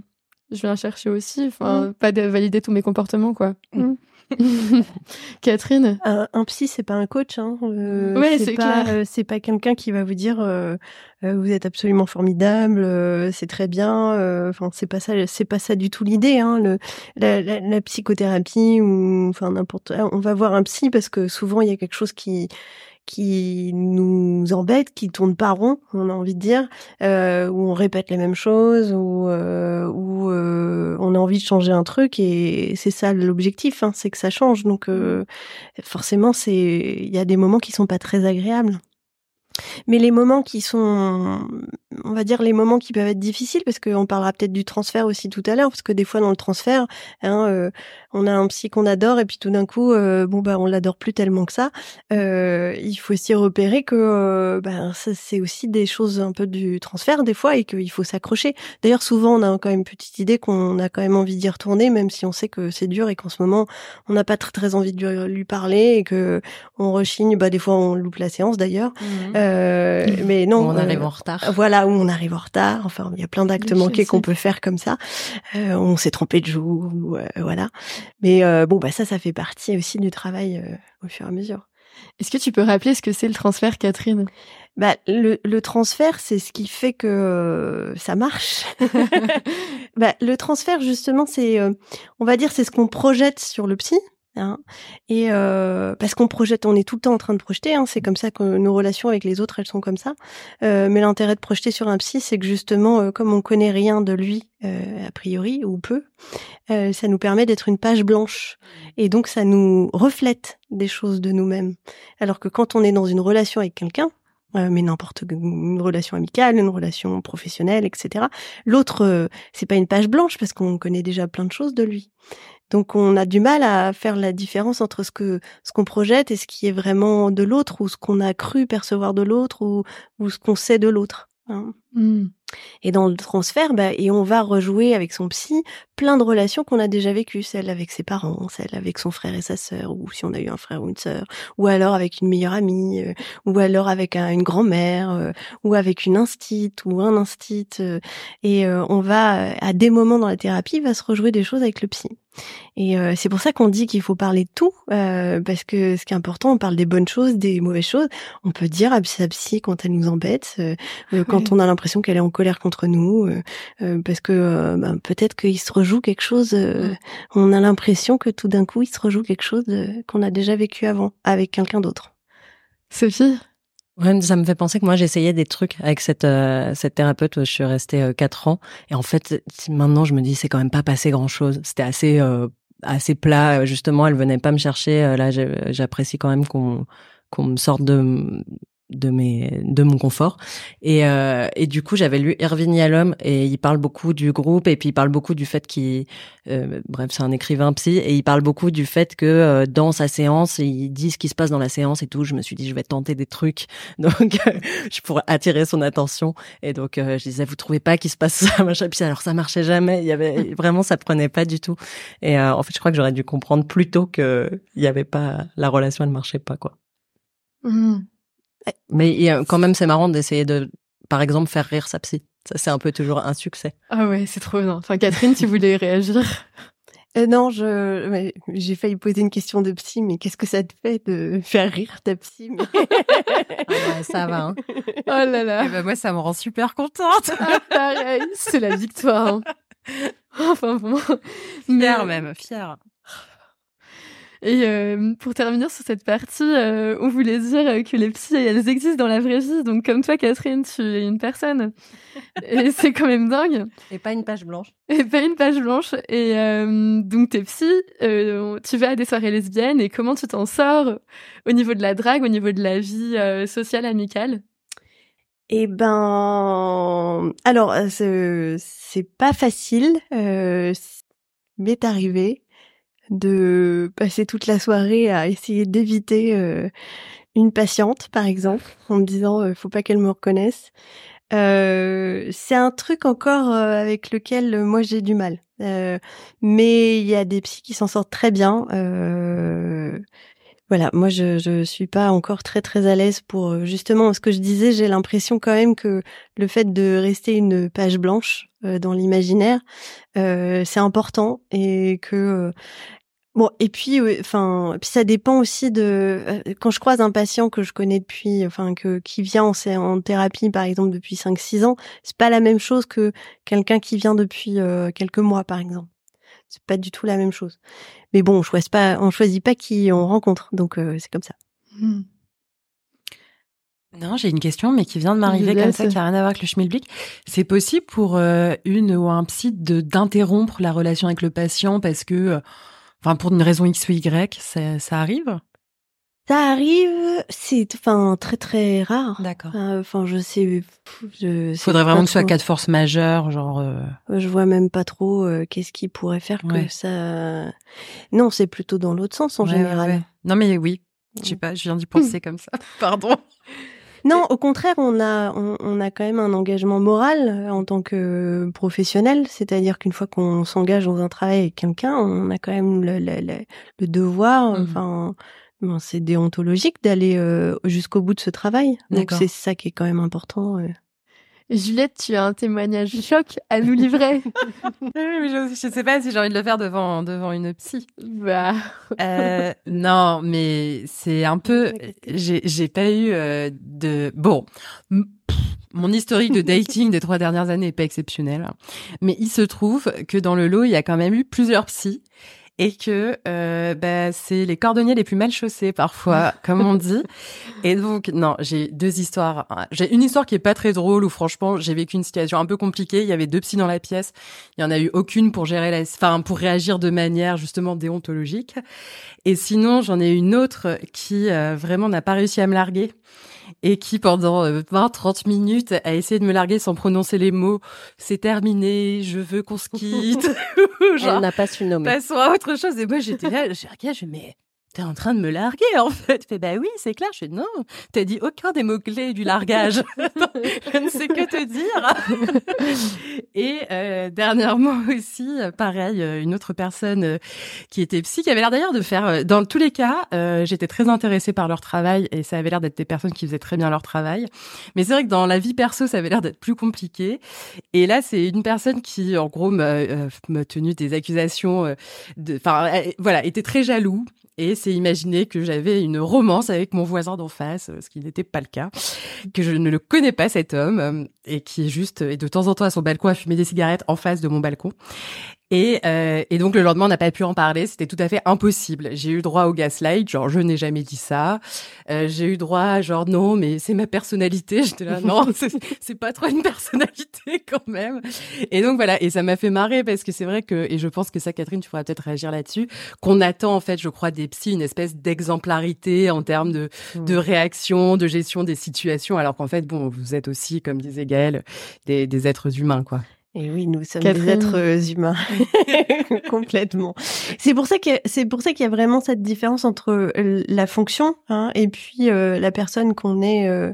je viens chercher aussi. Enfin, pas de valider tous mes comportements, quoi. Mm. Catherine Un, un psy, c'est pas un coach. Hein. Euh, Ouais, c'est pas, euh, c'est pas quelqu'un qui va vous dire euh, vous êtes absolument formidable, euh, c'est très bien. euh, Enfin, c'est pas ça, c'est pas ça du tout l'idée. Hein. Le, la, la, la psychothérapie ou enfin n'importe. On va voir un psy parce que souvent il y a quelque chose qui qui nous embête, qui tourne pas rond, on a envie de dire, euh, où on répète les mêmes choses, où, euh, où euh, on a envie de changer un truc et c'est ça l'objectif, hein, c'est que ça change. Donc euh, forcément, c'est il y a des moments qui sont pas très agréables. Mais les moments qui sont, on va dire les moments qui peuvent être difficiles, parce qu'on parlera peut-être du transfert aussi tout à l'heure, parce que des fois dans le transfert, hein, euh, on a un psy qu'on adore et puis tout d'un coup, euh, bon bah on l'adore plus tellement que ça. Euh, il faut aussi repérer que euh, ça, c'est aussi des choses un peu du transfert des fois et qu'il faut s'accrocher. D'ailleurs, souvent on a quand même une petite idée qu'on a quand même envie d'y retourner, même si on sait que c'est dur et qu'en ce moment on n'a pas très très envie de lui, parler et que on rechigne. Bah des fois on loupe la séance d'ailleurs. Euh, mais non, on euh, arrive en retard. Voilà, où on arrive en retard. Enfin, il y a plein d'actes Oui, manqués qu'on peut faire comme ça. Euh, on s'est trompé de jour, ou, voilà. Mais bon, bah ça, ça fait partie aussi du travail au fur et à mesure. Est-ce que tu peux rappeler ce que c'est le transfert, Catherine? Bah, le, le transfert, c'est ce qui fait que euh, ça marche. bah, le transfert, justement, c'est, euh, on va dire, c'est ce qu'on projette sur le psy. Hein, et euh, parce qu'on projette, on est tout le temps en train de projeter. Hein, c'est comme ça que nos relations avec les autres, elles sont comme ça. mais l'intérêt de projeter sur un psy, c'est que justement, comme on connaît rien de lui a priori ou peu, ça nous permet d'être une page blanche. Et donc, ça nous reflète des choses de nous-mêmes. Alors que quand on est dans une relation avec quelqu'un, euh, mais n'importe une relation amicale, une relation professionnelle, etc. L'autre, euh, c'est pas une page blanche parce qu'on connaît déjà plein de choses de lui. Donc on a du mal à faire la différence entre ce que ce qu'on projette et ce qui est vraiment de l'autre ou ce qu'on a cru percevoir de l'autre ou, ou ce qu'on sait de l'autre. Hein. Mmh. Et dans le transfert, bah, et on va rejouer avec son psy plein de relations qu'on a déjà vécues, celle avec ses parents, celle avec son frère et sa sœur, ou si on a eu un frère ou une sœur, ou alors avec une meilleure amie, euh, ou alors avec une grand-mère, euh, ou avec une instite ou un instit. Euh, et on va, à des moments dans la thérapie, va se rejouer des choses avec le psy. Et c'est pour ça qu'on dit qu'il faut parler de tout, parce que ce qui est important, on parle des bonnes choses, des mauvaises choses. On peut dire à sa psy quand elle nous embête, quand on a l'impression qu'elle est en colère contre nous, parce que ben, peut-être qu'il se rejoue quelque chose. On a l'impression que tout d'un coup, il se rejoue quelque chose qu'on a déjà vécu avant avec quelqu'un d'autre. Sophie? Ouais, ça me fait penser que moi j'essayais des trucs avec cette euh, cette thérapeute. Je suis restée euh, quatre ans et en fait maintenant je me dis c'est quand même pas passé grand chose. C'était assez euh, assez plat. Justement, elle venait pas me chercher. Là, j'apprécie quand même qu'on qu'on me sorte de de mes de mon confort. Et euh, et du coup j'avais lu Irving Yalom et il parle beaucoup du groupe et puis il parle beaucoup du fait qu'il euh, bref c'est un écrivain psy et il parle beaucoup du fait que euh, dans sa séance il dit ce qui se passe dans la séance et tout. Je me suis dit je vais tenter des trucs. Donc je pourrais attirer son attention. Et donc je disais vous trouvez pas qu'il se passe ça machin. Puis alors ça marchait jamais. Il y avait vraiment ça prenait pas du tout. Et en fait je crois que j'aurais dû comprendre plus tôt que il y avait pas la relation elle marchait pas quoi. Mmh. Mais quand même, c'est marrant d'essayer de, par exemple, faire rire sa psy. Ça, c'est un peu toujours un succès. Ah ouais, c'est trop bien. Enfin, Catherine, tu voulais réagir? Euh, Non, je, j'ai failli poser une question de psy, mais qu'est-ce que ça te fait de faire rire ta psy ah Ça va. Hein. Oh là là. Eh ben, moi, ça me rend super contente. Ah, pareil, c'est la victoire. Hein. Enfin bon. Fière même, fière. Et euh, pour terminer sur cette partie, euh, on voulait dire que les psys, elles existent dans la vraie vie. Donc comme toi, Catherine, tu es une personne. Et c'est quand même dingue. Et pas une page blanche. Et pas une page blanche. Et euh, donc t'es psy, tu vas à des soirées lesbiennes et comment tu t'en sors au niveau de la drague, au niveau de la vie sociale, amicale? Eh ben, alors c'est pas facile, euh, m'est arrivé de passer toute la soirée à essayer d'éviter euh, une patiente, par exemple, en me disant euh, faut pas qu'elle me reconnaisse. Euh, c'est un truc encore euh, avec lequel moi j'ai du mal. mais il y a des psys qui s'en sortent très bien. Voilà, moi je je suis pas encore très très à l'aise pour justement ce que je disais. J'ai l'impression quand même que le fait de rester une page blanche dans l'imaginaire, c'est important et que Bon, et puis, enfin, puis ça dépend aussi de euh, quand je croise un patient que je connais depuis, enfin, que qui vient en, en thérapie par exemple depuis 5-6 ans, c'est pas la même chose que quelqu'un qui vient depuis euh, quelques mois par exemple. C'est pas du tout la même chose. Mais bon, on choisit pas, on choisit pas qui on rencontre, donc euh, c'est comme ça. Mmh. Non, j'ai une question, mais qui vient de m'arriver comme ça, qui n'a rien à voir avec le schmilblick. C'est possible pour une ou un psy de d'interrompre la relation avec le patient parce que Enfin, pour une raison X ou Y, ça, ça arrive? Ça arrive, c'est enfin très très rare. D'accord. Enfin, je sais. Je Faudrait vraiment que ce soit cas de force majeure, genre. Euh... Je vois même pas trop euh, qu'est-ce qui pourrait faire que ça. Non, c'est plutôt dans l'autre sens en général. non, mais oui. Je sais pas, je viens d'y penser comme ça. Pardon. Non, au contraire, on a, on, a quand même un engagement moral euh, en tant que professionnel. C'est-à-dire qu'une fois qu'on s'engage dans un travail avec quelqu'un, on a quand même le, le, devoir, mmh. enfin, c'est déontologique d'aller euh, jusqu'au bout de ce travail. Donc c'est ça qui est quand même important. Euh. Juliette, tu as un témoignage choc à nous livrer. oui, mais je, je sais pas si j'ai envie de le faire devant devant une psy. Bah. Euh, non, mais c'est un peu. J'ai j'ai pas eu euh, de bon. pff, Mon historique de dating des trois dernières années est pas exceptionnel, mais il se trouve que dans le lot il y a quand même eu plusieurs psys et que euh, bah, c'est les cordonniers les plus mal chaussés parfois, comme on dit. Et donc, non, j'ai deux histoires. J'ai une histoire qui est pas très drôle où franchement, j'ai vécu une situation un peu compliquée. Il y avait deux psys dans la pièce. Il y en a eu aucune pour gérer la, enfin, pour réagir de manière justement déontologique. Et sinon, j'en ai une autre qui euh, vraiment n'a pas réussi à me larguer et qui pendant 20-30 minutes a essayé de me larguer sans prononcer les mots c'est terminé, je veux qu'on se quitte. Elle n'a pas su nommer. Passons à autre chose. Et moi, j'étais là, j'ai regardé, je mais t'es en train de me larguer, en fait. Je fais, bah oui, c'est clair. Je fais, non, t'as dit aucun des mots-clés du largage. je ne sais que te dire. Et euh, dernièrement aussi, euh, pareil, euh, une autre personne euh, qui était psy, qui avait l'air d'ailleurs de faire, dans tous les cas, euh, j'étais très intéressée par leur travail et ça avait l'air d'être des personnes qui faisaient très bien leur travail. Mais c'est vrai que dans la vie perso, ça avait l'air d'être plus compliqué. Et là, c'est une personne qui, en gros, m'a euh, tenu des accusations, de, enfin, voilà, était très jaloux et s'est imaginé que j'avais une romance avec mon voisin d'en face, ce qui n'était pas le cas, que je ne le connais pas cet homme et qui est juste et de temps en temps à son balcon à fumer des cigarettes en face de mon balcon. Et, euh, et donc le lendemain, on n'a pas pu en parler. C'était tout à fait impossible. J'ai eu droit au gaslight, genre je n'ai jamais dit ça. Euh, j'ai eu droit, à genre non, mais c'est ma personnalité. J'étais là, non, c'est- pas trop une personnalité quand même. Et donc voilà, et ça m'a fait marrer parce que c'est vrai que, et je pense que ça, Catherine, tu pourras peut-être réagir là-dessus, qu'on attend en fait, je crois, des psys une espèce d'exemplarité en termes de, de réaction, de gestion des situations, alors qu'en fait, bon, vous êtes aussi, comme disait Gaëlle, des, des êtres humains, quoi. Et oui, nous sommes Catherine. des êtres humains complètement. C'est pour ça que c'est pour ça qu'il y a vraiment cette différence entre euh, la fonction hein, et puis euh, la personne qu'on est. euh,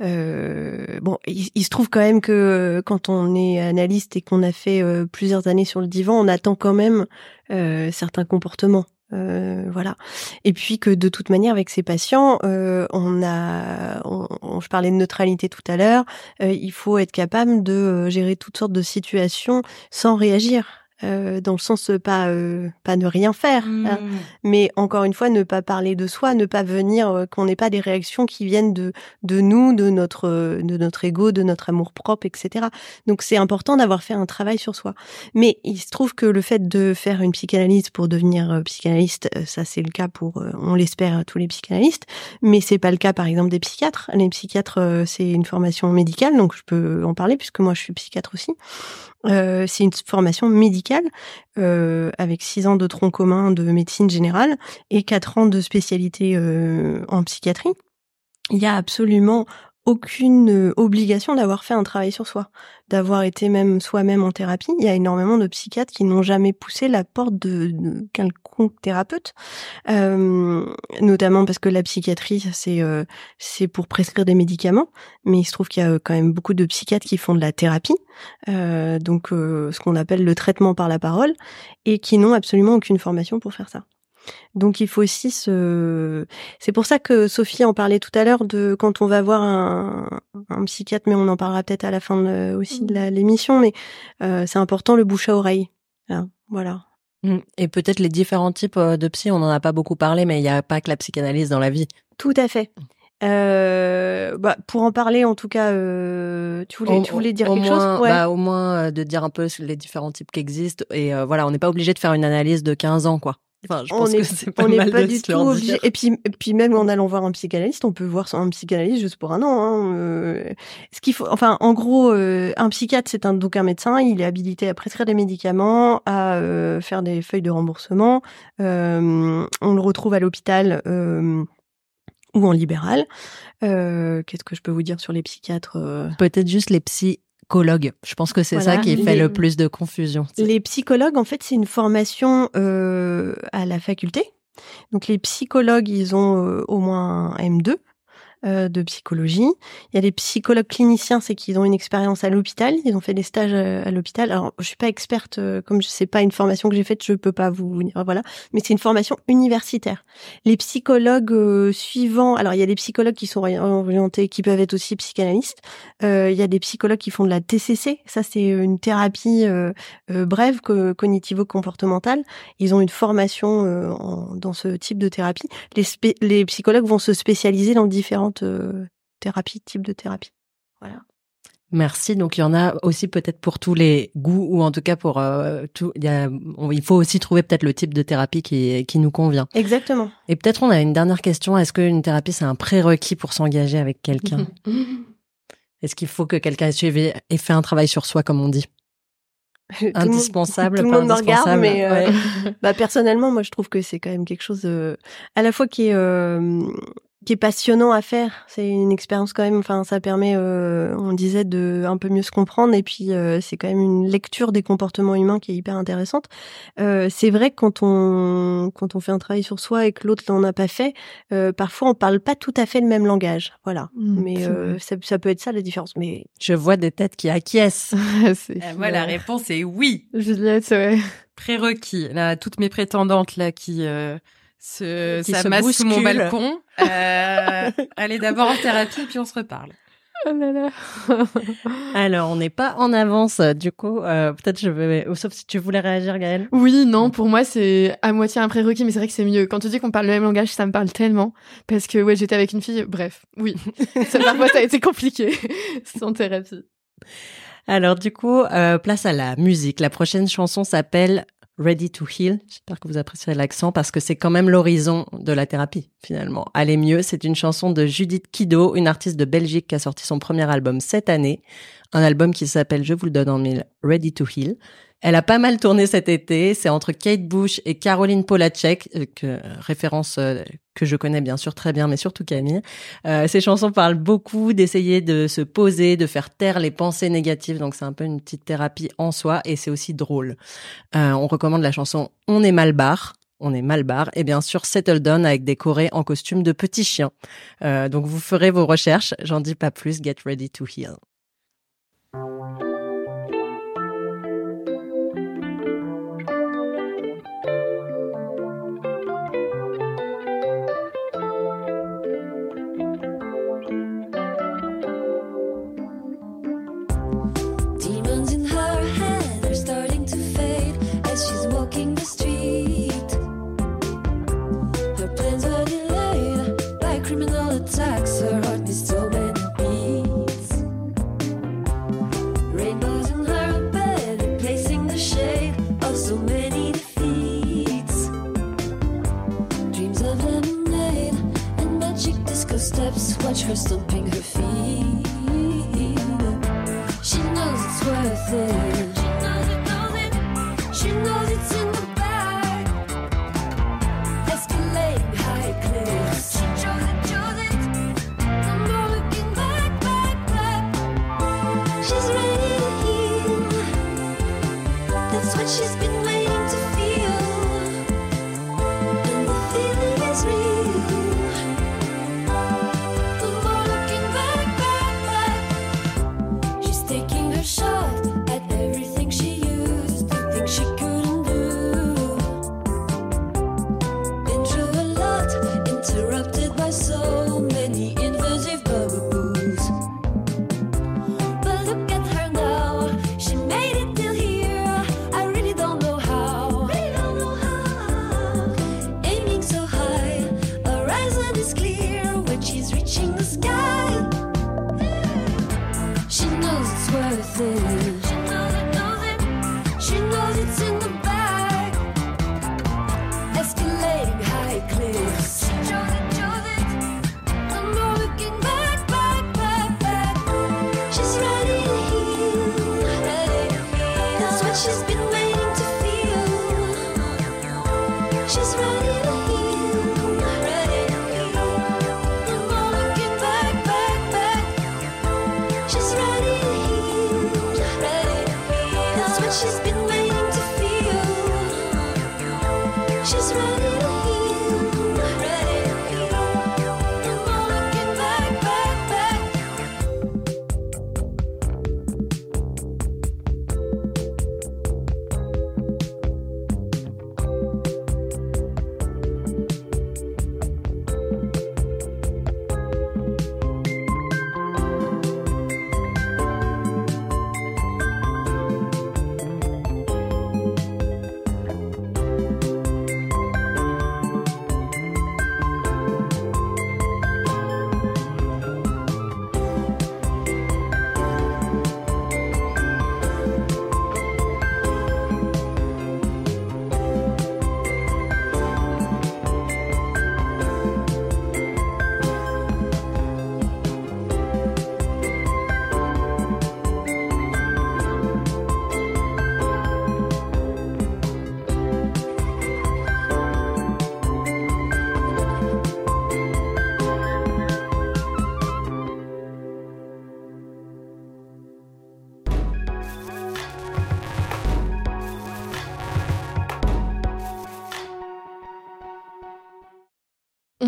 euh, bon, il, il se trouve quand même que euh, quand on est analyste et qu'on a fait plusieurs années sur le divan, on attend quand même euh, certains comportements. Euh, voilà. Et puis que de toute manière, avec ces patients, euh, on a, on- je parlais de neutralité tout à l'heure. euh, il faut être capable de euh, gérer toutes sortes de situations sans réagir. Euh, dans le sens pas euh, pas ne rien faire, hein, mais encore une fois ne pas parler de soi, ne pas venir euh, qu'on n'ait pas des réactions qui viennent de de nous, de notre euh, de notre ego, de notre amour propre, etc. Donc c'est important d'avoir fait un travail sur soi. Mais il se trouve que le fait de faire une psychanalyse pour devenir euh, psychanalyste, ça c'est le cas pour, on l'espère, tous les psychanalystes, mais c'est pas le cas par exemple des psychiatres. Les psychiatres, c'est une formation médicale, donc je peux en parler puisque moi je suis psychiatre aussi. Euh, c'est une formation médicale euh, avec six ans de tronc commun de médecine générale et quatre ans de spécialité euh, en psychiatrie. Il y a absolument aucune euh, obligation d'avoir fait un travail sur soi, d'avoir été même soi-même en thérapie. Il y a énormément de psychiatres qui n'ont jamais poussé la porte de, quelconque thérapeute, euh, notamment parce que la psychiatrie, c'est euh, c'est pour prescrire des médicaments, mais il se trouve qu'il y a quand même beaucoup de psychiatres qui font de la thérapie, donc ce qu'on appelle le traitement par la parole, et qui n'ont absolument aucune formation pour faire ça. Donc il faut aussi se. C'est pour ça que Sophie en parlait tout à l'heure de quand on va voir un, un psychiatre, mais on en parlera peut-être à la fin de- aussi de la- l'émission. Mais euh, c'est important le bouche à oreille. Hein, voilà. Mm. Et peut-être les différents types euh, de psy, on n'en a pas beaucoup parlé, mais il n'y a pas que la psychanalyse dans la vie. Tout à fait. Euh, bah, pour en parler, en tout cas, euh, tu voulais, Au- tu voulais dire quelque moins, chose Ouais. bah, Au moins euh, de dire un peu les différents types qui existent. Et voilà, on n'est pas obligé de faire une analyse de 15 ans, quoi. Enfin, je on pense est, que c'est pas on n'est mal pas de du tout obligé. Et puis, et puis même en allant voir un psychanalyste, on peut voir un psychanalyste juste pour un an. Hein. Euh, ce qu'il faut, enfin, en gros, euh, un psychiatre, c'est un donc un médecin. Il est habilité à prescrire des médicaments, à euh, faire des feuilles de remboursement. Euh, on le retrouve à l'hôpital. Euh, ou en libéral. Euh, Qu'est-ce que je peux vous dire sur les psychiatres Peut-être juste les psychologues. Je pense que c'est Voilà, ça qui fait les- le plus de confusion. Les psychologues, en fait, c'est une formation euh, à la faculté. Donc les psychologues, ils ont euh, au moins un M2. Euh, de psychologie. Il y a des psychologues cliniciens, c'est qu'ils ont une expérience à l'hôpital, ils ont fait des stages à, l'hôpital. Alors, je suis pas experte, euh, comme je sais pas une formation que j'ai faite, je peux pas vous voilà. Mais c'est une formation universitaire. Les psychologues euh, suivants, alors il y a des psychologues qui sont orientés, qui peuvent être aussi psychanalystes. il y a des psychologues qui font de la TCC, ça c'est une thérapie brève cognitivo-comportementale. Ils ont une formation dans ce type de thérapie. Les, les psychologues vont se spécialiser dans différentes euh, thérapies, types de thérapie. Voilà. Merci. Donc il y en a aussi peut-être pour tous les goûts ou en tout cas pour euh, tout. Il, y a, il faut aussi trouver peut-être le type de thérapie qui, qui nous convient. Exactement. Et peut-être on a une dernière question. Est-ce qu'une thérapie c'est un prérequis pour s'engager avec quelqu'un? Est-ce qu'il faut que quelqu'un ait fait un travail sur soi comme on dit? Indispensable. Tout le monde, me regarde, mais euh, bah, personnellement, moi, je trouve que c'est quand même quelque chose à la fois qui est qui est passionnant à faire. C'est une expérience quand même. Enfin, ça permet, euh, on disait, de un peu mieux se comprendre. Et puis, euh, c'est quand même une lecture des comportements humains qui est hyper intéressante. Euh, c'est vrai que quand on quand on fait un travail sur soi et que l'autre n'en a pas fait, parfois on parle pas tout à fait le même langage. Voilà. Mmh, mais ça, ça, peut être ça la différence. Mais je vois des têtes qui acquiescent. moi, la réponse est oui. Juliette, ouais. Prérequis. Là, toutes mes prétendantes là qui ce, ça masse sous mon balcon. Euh, allez d'abord en thérapie, puis on se reparle. Oh là là. Alors, on n'est pas en avance, du coup. Euh, Peut-être je vais, sauf si tu voulais réagir, Gaëlle. Oui, non, pour moi c'est à moitié un prérequis, mais c'est vrai que c'est mieux. Quand tu dis qu'on parle le même langage, ça me parle tellement parce que ouais, j'étais avec une fille. Bref, oui, ça, parfois ça a été compliqué sans thérapie. Alors du coup, euh, place à la musique. La prochaine chanson s'appelle Ready to Heal. J'espère que vous apprécierez l'accent parce que c'est quand même l'horizon de la thérapie finalement. Allez mieux, c'est une chanson de Judith Kido, une artiste de Belgique qui a sorti son premier album cette année, un album qui s'appelle, je vous le donne en mille, Ready to Heal. Elle a pas mal tourné cet été. C'est entre Kate Bush et Caroline Polacek, euh, que, référence euh, que je connais bien sûr très bien, mais surtout Camille. Euh, ces chansons parlent beaucoup d'essayer de se poser, de faire taire les pensées négatives. Donc c'est un peu une petite thérapie en soi et c'est aussi drôle. on recommande la chanson On est mal barre on est mal barre, et bien sûr Settle Down avec des chorés en costume de petits chiens. donc vous ferez vos recherches, j'en dis pas plus, get ready to heal. Watch her stomping her feet. She knows it's worth it.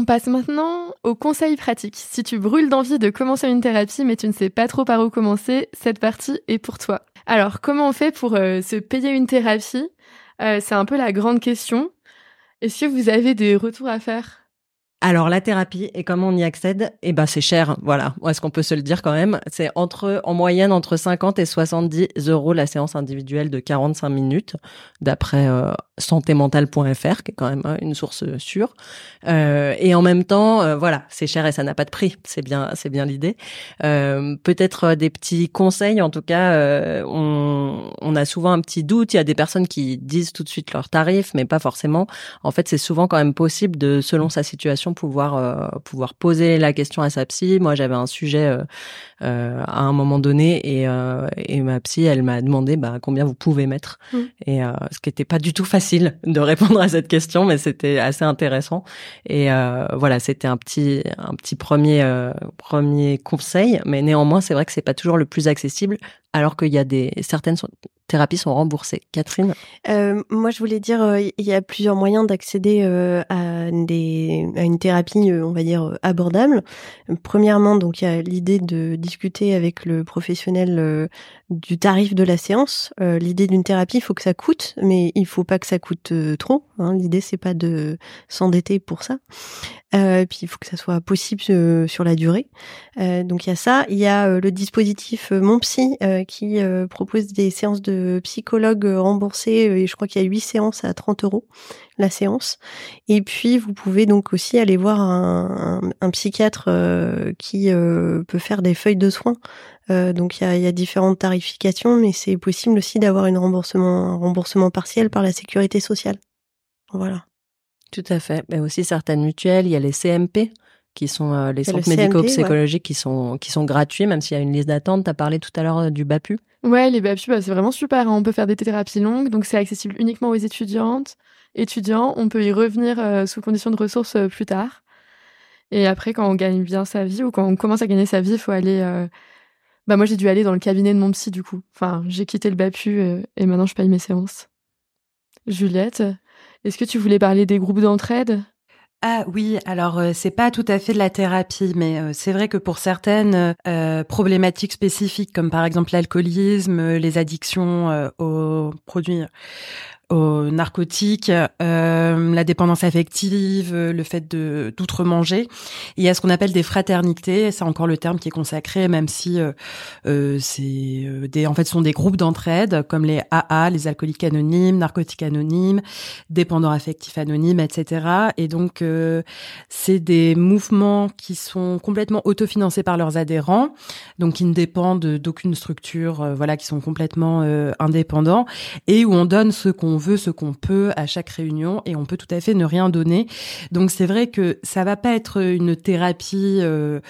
On passe maintenant aux conseils pratiques. Si tu brûles d'envie de commencer une thérapie mais tu ne sais pas trop par où commencer, cette partie est pour toi. Alors, comment on fait pour euh, se payer une thérapie? Euh, C'est un peu la grande question. Est-ce que vous avez des retours à faire? Alors la thérapie et comment on y accède Eh ben c'est cher, voilà. Est-ce qu'on peut se le dire quand même? C'est entre en moyenne entre 50 et 70 euros la séance individuelle de 45 minutes, d'après euh, santémentale.fr, qui est quand même hein, une source sûre. Euh, et en même temps, euh, voilà, c'est cher et ça n'a pas de prix. C'est bien, c'est bien l'idée. Euh, peut-être des petits conseils. En tout cas, on, on a souvent un petit doute. Il y a des personnes qui disent tout de suite leur tarif, mais pas forcément. En fait, c'est souvent quand même possible de, selon sa situation pouvoir euh, pouvoir poser la question à sa psy. Moi, j'avais un sujet euh, euh, à un moment donné et, et ma psy, elle m'a demandé bah, combien vous pouvez mettre. Mmh. Et ce qui n'était pas du tout facile de répondre à cette question, mais c'était assez intéressant. Et voilà, c'était un petit un petit premier premier conseil, mais néanmoins, c'est vrai que c'est pas toujours le plus accessible alors qu'il y a des certaines thérapies sont remboursées. Catherine? Moi, je voulais dire, il y a plusieurs moyens d'accéder euh, une thérapie, on va dire, abordable. Premièrement, donc, il y a l'idée de discuter avec le professionnel du tarif de la séance. l'idée d'une thérapie, il faut que ça coûte, mais il faut pas que ça coûte trop. Hein. L'idée, c'est pas de s'endetter pour ça. Euh, puis il faut que ça soit possible sur la durée. Euh, donc il y a ça. Il y a le dispositif Mon Psy qui propose des séances de psychologue remboursé et je crois qu'il y a huit séances à 30 euros la séance. Et puis vous pouvez donc aussi aller voir un, psychiatre euh, qui euh, peut faire des feuilles de soins. Euh, donc il y a, y a, différentes tarifications, mais c'est possible aussi d'avoir remboursement, un remboursement partiel par la sécurité sociale. Voilà. Tout à fait. Mais aussi certaines mutuelles, il y a les CMP qui sont euh, les centres médico-psychologiques qui sont qui sont gratuits, même s'il y a une liste d'attente. Tu as parlé tout à l'heure du BAPU. Ouais, les BAPU, bah, c'est vraiment super. Hein. On peut faire des thérapies longues, donc c'est accessible uniquement aux étudiantes, étudiants. On peut y revenir euh, sous condition de ressources plus tard. Et après, quand on gagne bien sa vie ou quand on commence à gagner sa vie, il faut aller. Bah moi, j'ai dû aller dans le cabinet de mon psy du coup. Enfin, j'ai quitté le BAPU et maintenant je paye mes séances. Juliette, est-ce que tu voulais parler des groupes d'entraide? Ah oui, alors euh, c'est pas tout à fait de la thérapie, mais euh, c'est vrai que pour certaines euh, problématiques spécifiques, comme par exemple l'alcoolisme, les addictions aux produits narcotiques, euh, la dépendance affective, le fait de d'outre-manger. Il y a ce qu'on appelle des fraternités, c'est encore le terme qui est consacré, même si euh, euh c'est en fait, ce sont des groupes d'entraide comme les AA, les alcooliques anonymes, narcotiques anonymes, dépendants affectifs anonymes, etc. Et donc, c'est des mouvements qui sont complètement autofinancés par leurs adhérents, donc qui ne dépendent d'aucune structure, voilà, qui sont complètement indépendants et où on donne ce qu'on on veut ce qu'on peut à chaque réunion et on peut tout à fait ne rien donner. Donc c'est vrai que ça va pas être une thérapie euh,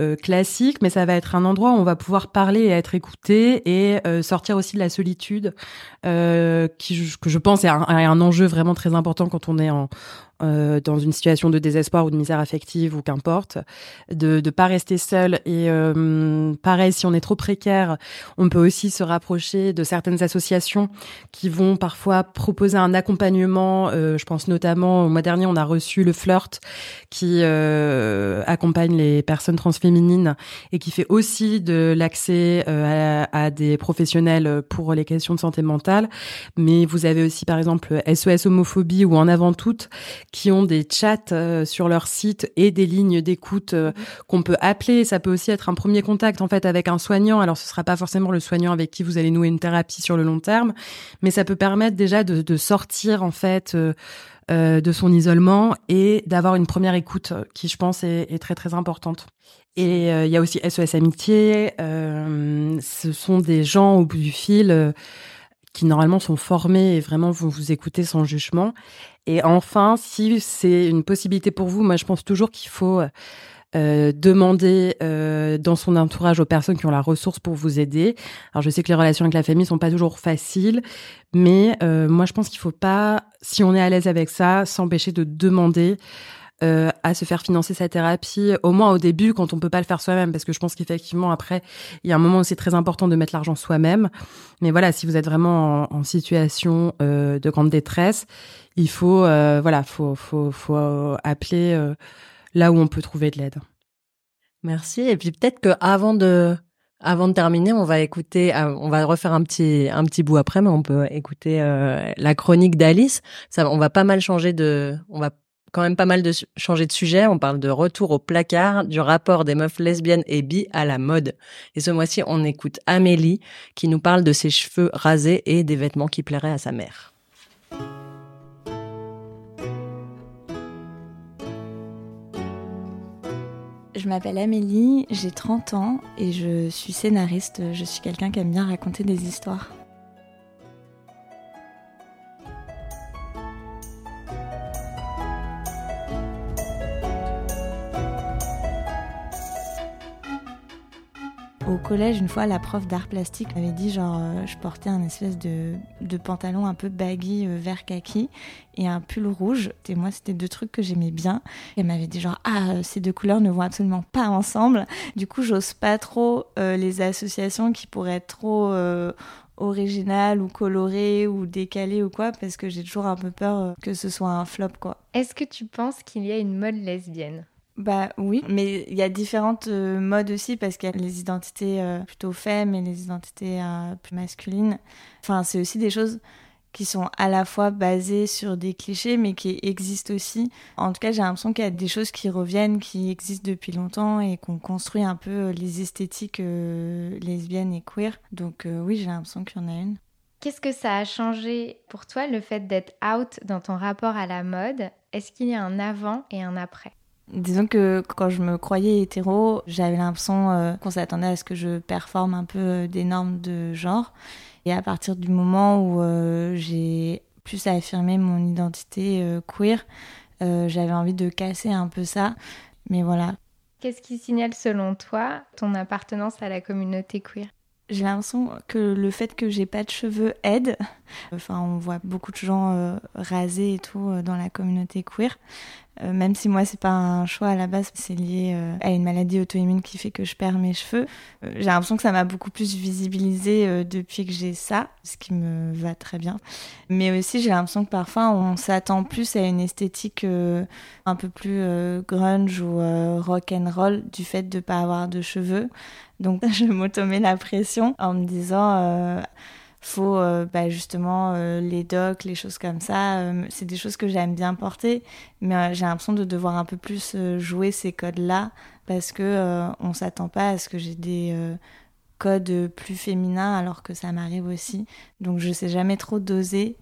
euh, classique, mais ça va être un endroit où on va pouvoir parler et être écouté et euh, sortir aussi de la solitude, qui que je pense est un, un, enjeu vraiment très important quand on est en, euh, dans une situation de désespoir ou de misère affective ou qu'importe, de ne pas rester seul. Et euh, pareil, si on est trop précaire, on peut aussi se rapprocher de certaines associations qui vont parfois proposer un accompagnement. Euh, je pense notamment au mois dernier, on a reçu le Flirt qui euh, accompagne les personnes transféminines et qui fait aussi de l'accès à, à, des professionnels pour les questions de santé mentale. Mais vous avez aussi par exemple SOS homophobie ou en avant toute qui ont des chats euh, sur leur site et des lignes d'écoute euh, qu'on peut appeler. Ça peut aussi être un premier contact en fait avec un soignant. Alors ce sera pas forcément le soignant avec qui vous allez nouer une thérapie sur le long terme, mais ça peut permettre déjà de, de sortir en fait. Euh, de son isolement et d'avoir une première écoute qui, je pense, est, est très très importante. Et il y a aussi SOS Amitié. ce sont des gens au bout du fil qui normalement sont formés et vraiment vont vous écouter sans jugement. Et enfin, si c'est une possibilité pour vous, moi je pense toujours qu'il faut euh, demander euh, dans son entourage aux personnes qui ont la ressource pour vous aider. Alors je sais que les relations avec la famille sont pas toujours faciles, mais euh, moi je pense qu'il faut pas, si on est à l'aise avec ça, s'empêcher de demander euh, à se faire financer sa thérapie, au moins au début, quand on peut pas le faire soi-même, parce que je pense qu'effectivement après, il y a un moment où c'est très important de mettre l'argent soi-même. Mais voilà, si vous êtes vraiment en, situation euh, de grande détresse, il faut, euh, voilà, faut, faut, faut appeler là où on peut trouver de l'aide. Merci. Et puis peut-être que avant de avant de terminer, on va écouter, on va refaire un petit un petit bout après, mais on peut écouter la chronique d'Alice. On va pas mal changer de, on va quand même pas mal de changer de sujet. On parle de retour au placard, du rapport des meufs lesbiennes et bi à la mode. Et ce mois-ci, on écoute Amélie qui nous parle de ses cheveux rasés et des vêtements qui plairaient à sa mère. Je m'appelle Amélie, j'ai 30 ans et je suis scénariste. Je suis quelqu'un qui aime bien raconter des histoires. Au collège, une fois, la prof d'art plastique m'avait dit, genre, euh, je portais un espèce de, pantalon un peu baggy euh, vert kaki et un pull rouge. Et moi, c'était deux trucs que j'aimais bien. elle m'avait dit, genre, ah, ces deux couleurs ne vont absolument pas ensemble. Du coup, j'ose pas trop euh, les associations qui pourraient être trop originales ou colorées ou décalées ou quoi, parce que j'ai toujours un peu peur que ce soit un flop, quoi. Est-ce que tu penses qu'il y a une mode lesbienne? Bah oui, mais il y a différentes euh, modes aussi parce qu'il y a les identités euh, plutôt femmes et les identités euh, plus masculines. Enfin, c'est aussi des choses qui sont à la fois basées sur des clichés mais qui existent aussi. En tout cas, j'ai l'impression qu'il y a des choses qui reviennent, qui existent depuis longtemps et qu'on construit un peu les esthétiques lesbiennes et queer. Donc oui, j'ai l'impression qu'il y en a une. Qu'est-ce que ça a changé pour toi le fait d'être out dans ton rapport à la mode? Est-ce qu'il y a un avant et un après? Disons que quand je me croyais hétéro, j'avais l'impression euh, qu'on s'attendait à ce que je performe un peu euh, des normes de genre. Et à partir du moment où euh, j'ai plus à affirmer mon identité queer, j'avais envie de casser un peu ça. Mais voilà. Qu'est-ce qui signale selon toi ton appartenance à la communauté queer? J'ai l'impression que le fait que j'ai pas de cheveux aide. Enfin, on voit beaucoup de gens rasés et tout dans la communauté queer. Euh, même si moi c'est pas un choix à la base, c'est lié euh, à une maladie auto-immune qui fait que je perds mes cheveux. Euh, j'ai l'impression que ça m'a beaucoup plus visibilisé depuis que j'ai ça, ce qui me va très bien. Mais aussi j'ai l'impression que parfois on s'attend plus à une esthétique un peu plus grunge ou rock and roll du fait de pas avoir de cheveux. Donc je m'automets la pression en me disant faut euh, bah, justement euh, les docs, les choses comme ça. Euh, c'est des choses que j'aime bien porter, mais j'ai l'impression de devoir un peu plus jouer ces codes-là parce que on s'attend pas à ce que j'ai des codes plus féminins alors que ça m'arrive aussi. Donc je sais jamais trop doser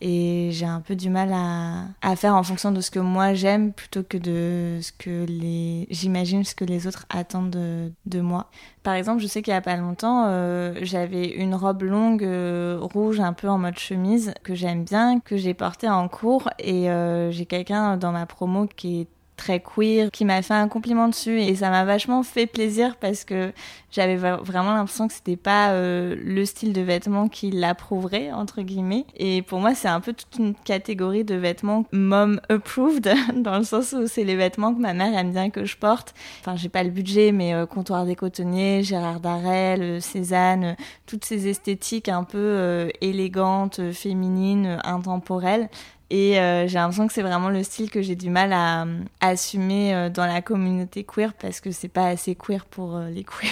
et j'ai un peu du mal à, à, faire en fonction de ce que moi j'aime plutôt que de ce que les j'imagine ce que les autres attendent de, de moi. Par exemple, je sais qu'il y a pas longtemps, euh, j'avais une robe longue euh, rouge un peu en mode chemise que j'aime bien, que j'ai portée en cours et euh, j'ai quelqu'un dans ma promo qui est très queer qui m'a fait un compliment dessus et ça m'a vachement fait plaisir parce que j'avais vraiment l'impression que c'était pas euh, le style de vêtements qui l'approuverait entre guillemets. Et pour moi c'est un peu toute une catégorie de vêtements mom approved dans le sens où c'est les vêtements que ma mère aime bien que je porte. Enfin j'ai pas le budget mais euh, comptoir des cotonniers Gérard Darel euh, Cézanne toutes ces esthétiques un peu élégantes féminines intemporelles et euh, j'ai l'impression que c'est vraiment le style que j'ai du mal à, assumer euh, dans la communauté queer parce que c'est pas assez queer pour euh, les queers.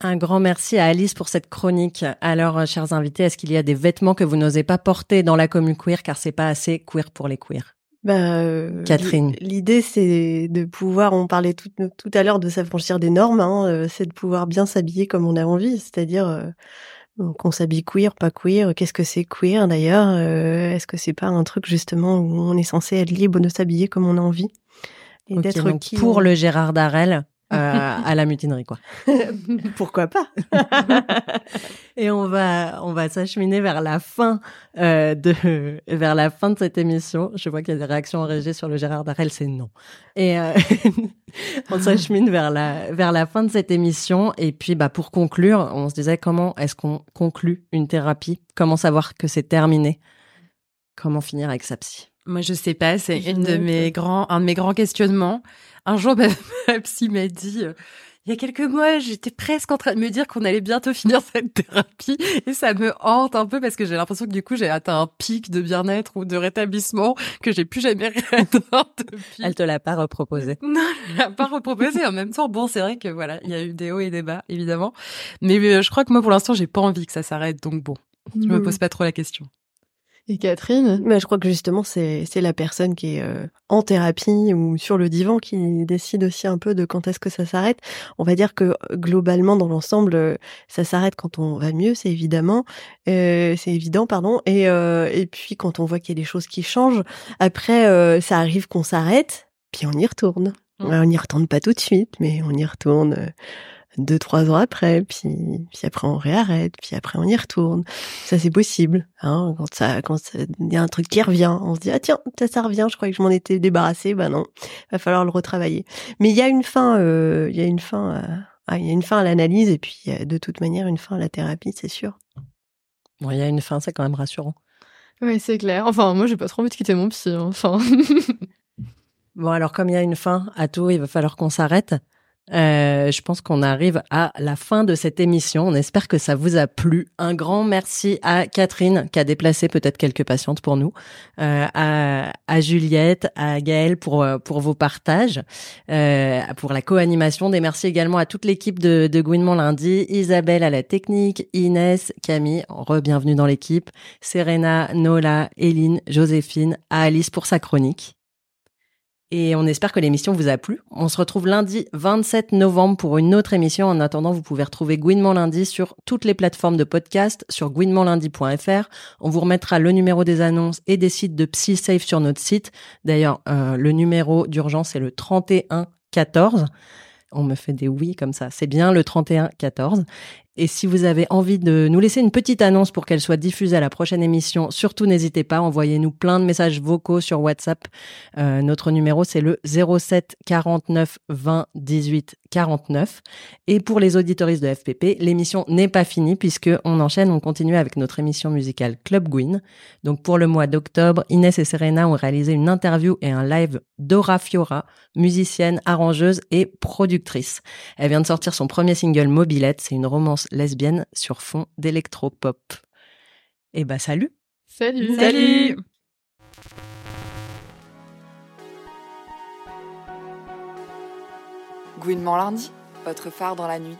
Un grand merci à Alice pour cette chronique. Alors, chers invités, est-ce qu'il y a des vêtements que vous n'osez pas porter dans la commune queer car c'est pas assez queer pour les queers? Bah, euh, Catherine. L'idée, c'est de pouvoir, on parlait tout, tout à l'heure de s'affranchir des normes, hein, euh, c'est de pouvoir bien s'habiller comme on a envie, c'est-à-dire euh, qu'on s'habille queer, pas queer, qu'est-ce que c'est queer d'ailleurs, est-ce que c'est pas un truc justement où on est censé être libre de s'habiller comme on a envie et d'être qui pour le Gérard Darel euh, à la mutinerie, quoi. Pourquoi pas? Et on va, on va s'acheminer vers la fin euh, de, vers la fin de cette émission. Je vois qu'il y a des réactions en régie sur le Gérard Darrel, c'est non. Et euh, on s'achemine vers la, vers la fin de cette émission. Et puis, bah, pour conclure, on se disait comment est-ce qu'on conclut une thérapie? Comment savoir que c'est terminé? Comment finir avec sa psy? Moi, je sais pas. C'est une de mes grands, un de mes grands questionnements. Un jour, ma, ma psy m'a dit. euh, il y a quelques mois, j'étais presque en train de me dire qu'on allait bientôt finir cette thérapie et ça me hante un peu parce que j'ai l'impression que du coup j'ai atteint un pic de bien-être ou de rétablissement que j'ai plus jamais atteint depuis. Elle te l'a pas reproposé. Non, elle l'a pas reproposé. En même temps, bon, c'est vrai que voilà, il y a eu des hauts et des bas, évidemment. Mais euh, je crois que moi, pour l'instant, j'ai pas envie que ça s'arrête. Donc bon, je me Mhm. pose pas trop la question. Et Catherine? Mais je crois que justement, c'est c'est la personne qui est euh, en thérapie ou sur le divan qui décide aussi un peu de quand est-ce que ça s'arrête. On va dire que euh, globalement, dans l'ensemble, euh, ça s'arrête quand on va mieux, c'est évidemment, euh, c'est évident, pardon. Et euh, et puis quand on voit qu'il y a des choses qui changent, après, euh, ça arrive qu'on s'arrête, puis on y retourne. On n'y retourne pas tout de suite, mais on y retourne. Euh, deux trois ans après puis puis après on réarrête puis après on y retourne ça c'est possible hein quand ça quand ça- il y a un truc qui revient on se dit ah tiens ça ça revient je croyais que je m'en étais débarrassé bah non va falloir le retravailler mais il y a une fin euh, il y a une fin à, ah, il y a une fin à l'analyse et puis a de toute manière une fin à la thérapie c'est sûr Bon, il y a une fin, c'est quand même rassurant. Oui, c'est clair. Enfin, moi, j'ai pas trop envie de quitter mon psy. hein. Enfin, Bon, alors comme il y a une fin à tout, il va falloir qu'on s'arrête. Euh, je pense qu'on arrive à la fin de cette émission. On espère que ça vous a plu. Un grand merci à Catherine qui a déplacé peut-être quelques patientes pour nous, euh, à, Juliette, à Gaëlle pour euh, pour vos partages, euh, pour la co-animation. Des merci également à toute l'équipe de, de Gouinement lundi, Isabelle à la technique, Inès, Camille, re-bienvenue dans l'équipe, Serena, Nola, Eline, Joséphine, à Alice pour sa chronique. Et on espère que l'émission vous a plu. On se retrouve lundi 27 novembre pour une autre émission. En attendant, vous pouvez retrouver Gouinement lundi sur toutes les plateformes de podcast, sur gouinementlundi.fr. On vous remettra le numéro des annonces et des sites de PsySafe sur notre site. D'ailleurs, euh, le numéro d'urgence est le 31 14. On me fait des oui comme ça. C'est bien le 31 14. Et si vous avez envie de nous laisser une petite annonce pour qu'elle soit diffusée à la prochaine émission, surtout n'hésitez pas, envoyez-nous plein de messages vocaux sur WhatsApp. Euh, notre numéro, c'est le 07 49 20 18 49. Et pour les auditoristes de FPP, l'émission n'est pas finie puisque on enchaîne, on continue avec notre émission musicale Club Gwyn. Donc pour le mois d'octobre, Inès et Serena ont réalisé une interview et un live d'Ora Fiora, musicienne, arrangeuse et productrice. Elle vient de sortir son premier single Mobilette, c'est une romance lesbienne sur fond d'électropop. Et bah salut salut. Salut Gouinement lundi, votre phare dans la nuit.